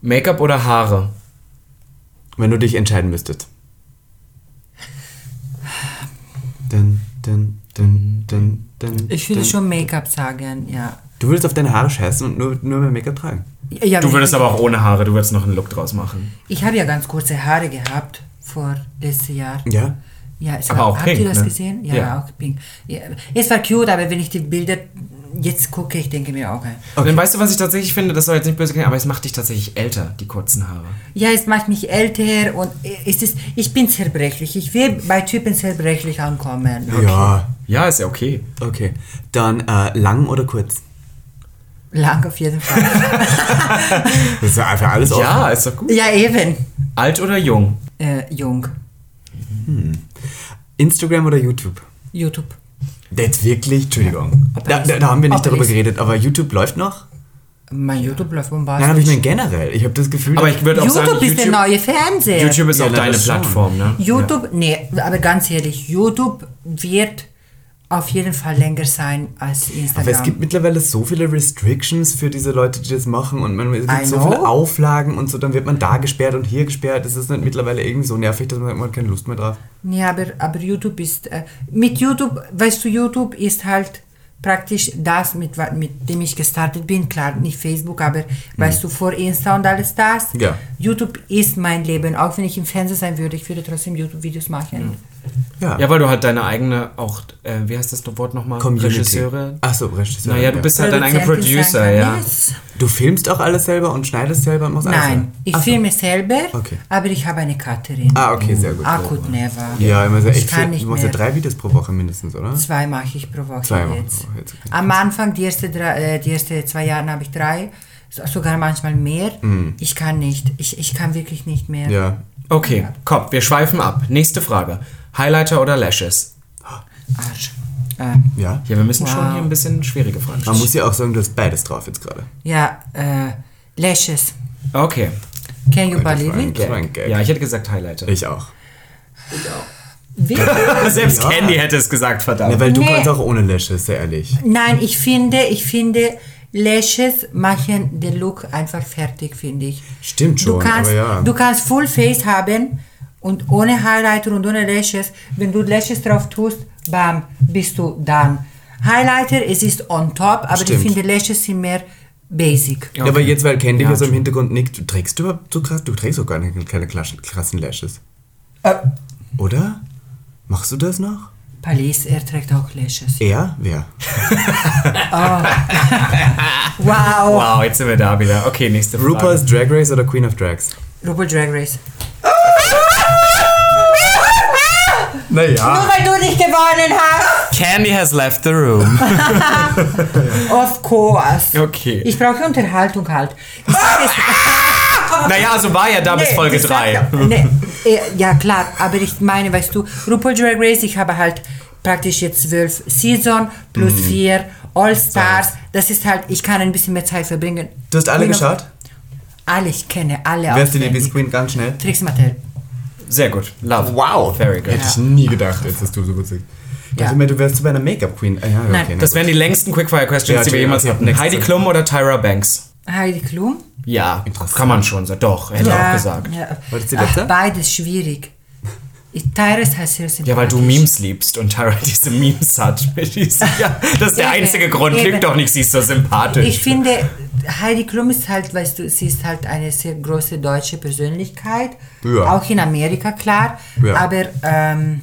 Make-up oder Haare? Wenn du dich entscheiden müsstest. Dun, dun, dun, dun, dun, Ich würde schon Make-up sagen, ja. Du würdest auf deine Haare scheißen und nur, nur mehr Make-up tragen. ja Du würdest ich, aber auch ohne Haare, du würdest noch einen Look draus machen. Ich habe ja ganz kurze Haare gehabt vor letztes Jahr. Ja? Ja, es Aber war, auch habt pink, ihr das ne? gesehen? Ja, Ja. auch pink. Ja, es war cute, aber wenn ich die Bilder jetzt gucke, ich denke mir auch, äh, Und dann weißt du, was ich tatsächlich finde? Das soll jetzt nicht böse klingen, aber es macht dich tatsächlich älter, die kurzen Haare. ja, es macht mich älter und es ist, ich bin zerbrechlich. Ich will bei Typen zerbrechlich ankommen. Ja. Ja, ist ja okay. Okay. Dann äh, lang oder kurz? Lang auf jeden Fall. Das ist ja einfach alles offen. Ja, ist doch gut. ja, eben. Alt oder jung? Äh, jung. Instagram oder YouTube? YouTube. Jetzt wirklich? Entschuldigung. Da, da, da haben wir nicht darüber geredet, aber YouTube läuft noch? Mein YouTube läuft bombastisch. Nein, aber ich meine generell. Ich habe das Gefühl, Aber ich würde auch YouTube sagen, ist der neue Fernseher. YouTube ist Ja, auch deine. Plattform, ne? YouTube, nee, aber ganz ehrlich, YouTube wird auf jeden Fall länger sein als Instagram. Aber es gibt mittlerweile so viele Restrictions für diese Leute, die das machen und man, es gibt so viele Auflagen und so, dann wird man da gesperrt und hier gesperrt. Das ist nicht mittlerweile irgendwie so nervig, dass man sagt, man hat keine Lust mehr drauf. Ja, aber, aber YouTube ist, äh, mit YouTube, weißt du, YouTube ist halt praktisch das, mit, mit dem ich gestartet bin. Klar, nicht Facebook, aber weißt du, vor Insta und alles das. Hm. Ja. YouTube ist mein Leben. Auch wenn ich im Fernsehen sein würde, ich würde trotzdem YouTube-Videos machen. Ja. Ja, weil du halt deine eigene, auch, äh, wie heißt das Wort nochmal? Community. Regisseure. Ach so, Regisseur. Naja, du bist halt dein eigener Producer, ja. Yes. Du filmst auch alles selber und schneidest selber und machst alles Nein, ich filme selber, Okay. aber ich habe eine Cutterin. Ah, okay, sehr gut. I could never. Ja, immer so ich echt kann viel. nicht Du machst ja drei Videos pro Woche mindestens, oder? Zwei mache ich pro Woche Zwei Wochen jetzt. pro Woche jetzt, okay. Am Anfang, die ersten drei, äh, die erste zwei Jahre habe ich drei, so- sogar manchmal mehr. Ich kann nicht. Ich, ich kann wirklich nicht mehr. Mhm. Ja. Okay, komm, wir schweifen ab. Nächste Frage. Highlighter oder Lashes? Arsch. Äh, Ja. Ja, wir müssen schon Wow. hier ein bisschen schwierige Fragen Man stellen. muss ja auch sagen, du hast beides drauf jetzt gerade. ja, äh, Lashes. Okay. Can you Das war believe ein, it? das war ein Gag. Ja, ich hätte gesagt Highlighter. Ich auch. Wirklich? Selbst Ja. Candy hätte es gesagt, verdammt. Ja, weil du Nee. kannst auch ohne Lashes, sehr ehrlich. Nein, ich finde, ich finde, Lashes machen den Look einfach fertig, finde ich. Stimmt schon, du kannst, aber ja. Du kannst Full Face haben und ohne Highlighter und ohne Lashes. Wenn du Lashes drauf tust, bam, bist du dann. Highlighter, es ist on top, aber Stimmt. ich finde Lashes sind mehr basic. Ja, aber jetzt, weil Candy Ja, hier so im. Hintergrund nickt, du trägst du überhaupt so krass, du trägst auch gar keine, keine krassen, Lashes. Äh, Oder? Machst du das noch? Palis, er trägt auch Lashes. Er? Wer? Wow. Wow, jetzt sind wir da wieder. Okay, nächste Frage. RuPaul's Drag Race oder Queen of Drags? RuPaul Drag Race. Naja. Nur weil du nicht gewonnen hast. Candy has left the room. Of course. Okay. Ich brauche Unterhaltung halt. Naja, also war ja da bis Nee, Folge ich sag 3. Ja, nee, äh, ja, klar, aber ich meine, weißt du, RuPaul Drag Race, ich habe halt praktisch jetzt zwölf Season plus Mhm. vier All Stars. Das ist halt, ich kann ein bisschen mehr Zeit verbringen. Du hast alle Queen of- geschaut? Alle, ich kenne alle Wer ist die. Lieblingsqueen? Ganz schnell. Trixie Mattel. Sehr gut. Love. Wow. Very good. Hätte ich nie gedacht, jetzt dass du so gut. Ich Ja. mir, du wärst so bei einer Make-up-Queen. Ah, ja, okay, Nein. na Das wären die längsten Quickfire-Questions, Ja, die wir jemals hatten. Heidi Klum oder Tyra Banks? Heidi Klum. Ja, Interessant. kann man schon sagen. Doch, hätte ich auch gesagt. Ja. War das die Ach, letzte? beides schwierig. Ich, Tyrus heißt sehr sympathisch. Ja, weil du Memes liebst und Tyra diese Memes hat. Ist- ja, das ist der Eben, einzige Grund. eben. Klingt doch nicht, sie ist so sympathisch. Ich finde, Heidi Klum ist halt, weißt du, sie ist halt eine sehr große deutsche Persönlichkeit. Ja. Auch in Amerika, klar. Ja. Aber ähm,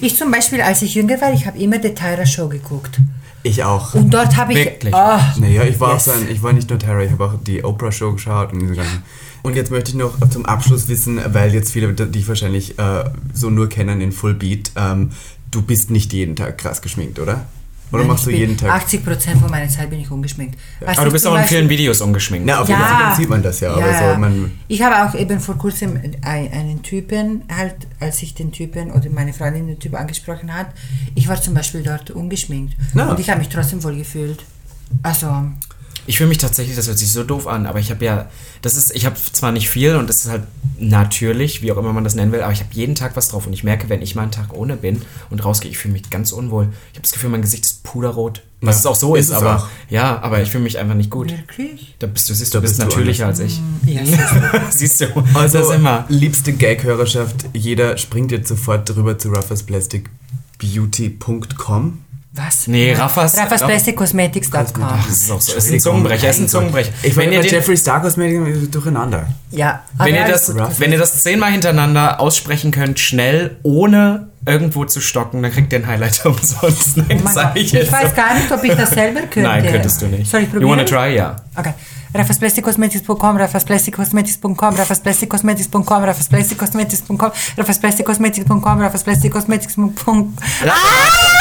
ich zum Beispiel, als ich jünger war, ich habe immer die Tyra Show geguckt. Ich auch. Und dort habe ich... Wirklich? Oh, Naja, ich war yes. auch so ein, ich war nicht nur Terror, ich habe auch die Oprah Show geschaut und diese ganzen. Und jetzt möchte ich noch zum Abschluss wissen, weil jetzt viele dich wahrscheinlich äh, so nur kennen in Full Beat, ähm, du bist nicht jeden Tag krass geschminkt, oder? Oder Nein, machst du ich bin- jeden Tag? 80% von meiner Zeit bin ich ungeschminkt. Was Aber du bist auch in vielen Videos ungeschminkt. Na, auf jeden Fall sieht man das ja, aber so, man, ich habe auch eben vor kurzem ein- einen Typen, halt, als ich den Typen oder meine Freundin den Typ angesprochen hat, ich war zum Beispiel dort ungeschminkt. Na. Und ich habe mich trotzdem wohl gefühlt. Also, Ich fühle mich tatsächlich, das hört sich so doof an, aber ich habe ja, das ist, ich habe zwar nicht viel und das ist halt natürlich, wie auch immer man das nennen will, aber ich habe jeden Tag was drauf und ich merke, wenn ich mal einen Tag ohne bin und rausgehe, ich fühle mich ganz unwohl. Ich habe das Gefühl, mein Gesicht ist puderrot. Was Ja, es auch so ist ist, aber auch. ja, aber ich fühle mich einfach nicht gut. wirklich? Da bist du, siehst Da du, bist bist du natürlicher als ich. Ja, siehst du, Also, das immer. liebste Gag-Hörerschaft, jeder springt jetzt sofort drüber zu ruffusplasticbeauty.com. Was? Nee, Raffas- RaffasPlasticCosmetics.com. Das ist auch so. Es ist ein Zungenbrecher, es ist ein Zungenbrecher. Ich wenn meine, ihr bei Jeffree Star Cosmetics durcheinander. Ja. wenn aber ihr das, wenn ihr das zehnmal hintereinander aussprechen könnt, schnell, ohne irgendwo zu stocken, dann kriegt ihr einen Highlighter umsonst. Nein, Oh ich ich weiß gar nicht, ob ich das selber könnte. Nein, könntest du nicht. Soll ich You probieren? wanna try? Ja. Okay. RaffasPlasticCosmetics.com, RaffasPlasticCosmetics.com, RaffasPlasticCosmetics.com, RaffasPlasticCosmetics.com, RaffasPlasticCosmetics.com, RaffasPlasticCosmetics.com.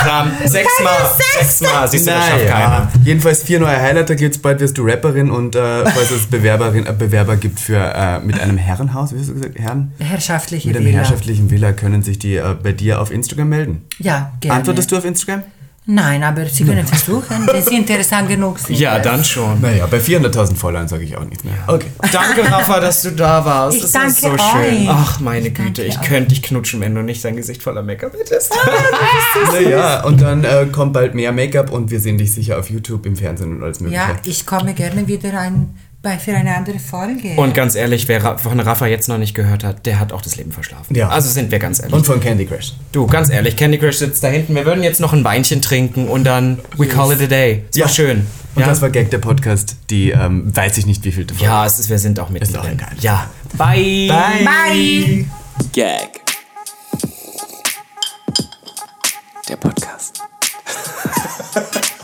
Ram, sechsmal, sechsmal. Siehst du, das schafft keiner. Jedenfalls vier neue Highlighter gibt's bald, wirst du Rapperin und äh, falls es Bewerberin, äh, Bewerber gibt für äh, mit einem Herrenhaus, wie hast du gesagt, Herren? Herrschaftliche Mit einem Villa. herrschaftlichen Villa können sich die äh, bei dir auf Instagram melden. Ja, gerne. Antwortest du auf Instagram? Nein, aber Sie können versuchen, wenn Sie interessant genug sind. Ja, dann schon. Naja, bei 400.000 Followern sage ich auch nichts mehr. Okay. Danke, Rafa, dass du da warst. Ich das danke ist so schön. euch. Ach, meine Güte, danke ich auch. könnte dich knutschen, wenn du nicht dein Gesicht voller Make-up hättest. Naja, und dann äh, kommt bald mehr Make-up und wir sehen dich sicher auf YouTube, im Fernsehen und alles mögliche. Ja, ich komme gerne wieder ein, bei, für eine andere Folge. Und ganz ehrlich, wer von Rafa jetzt noch nicht gehört hat, der hat auch das Leben verschlafen. Ja. Also sind wir ganz ehrlich. Und von Candy Crush. du, ganz ehrlich, Candy Crush sitzt da hinten. Wir würden jetzt noch ein Weinchen trinken und dann we call it a day. Es war schön. Und ja? das war Gag der Podcast, die ähm, weiß ich nicht, wie viel Folge. ja, es ist, wir sind auch mit. Ist doch egal. Ja. Bye. Bye! Gag. Der Podcast.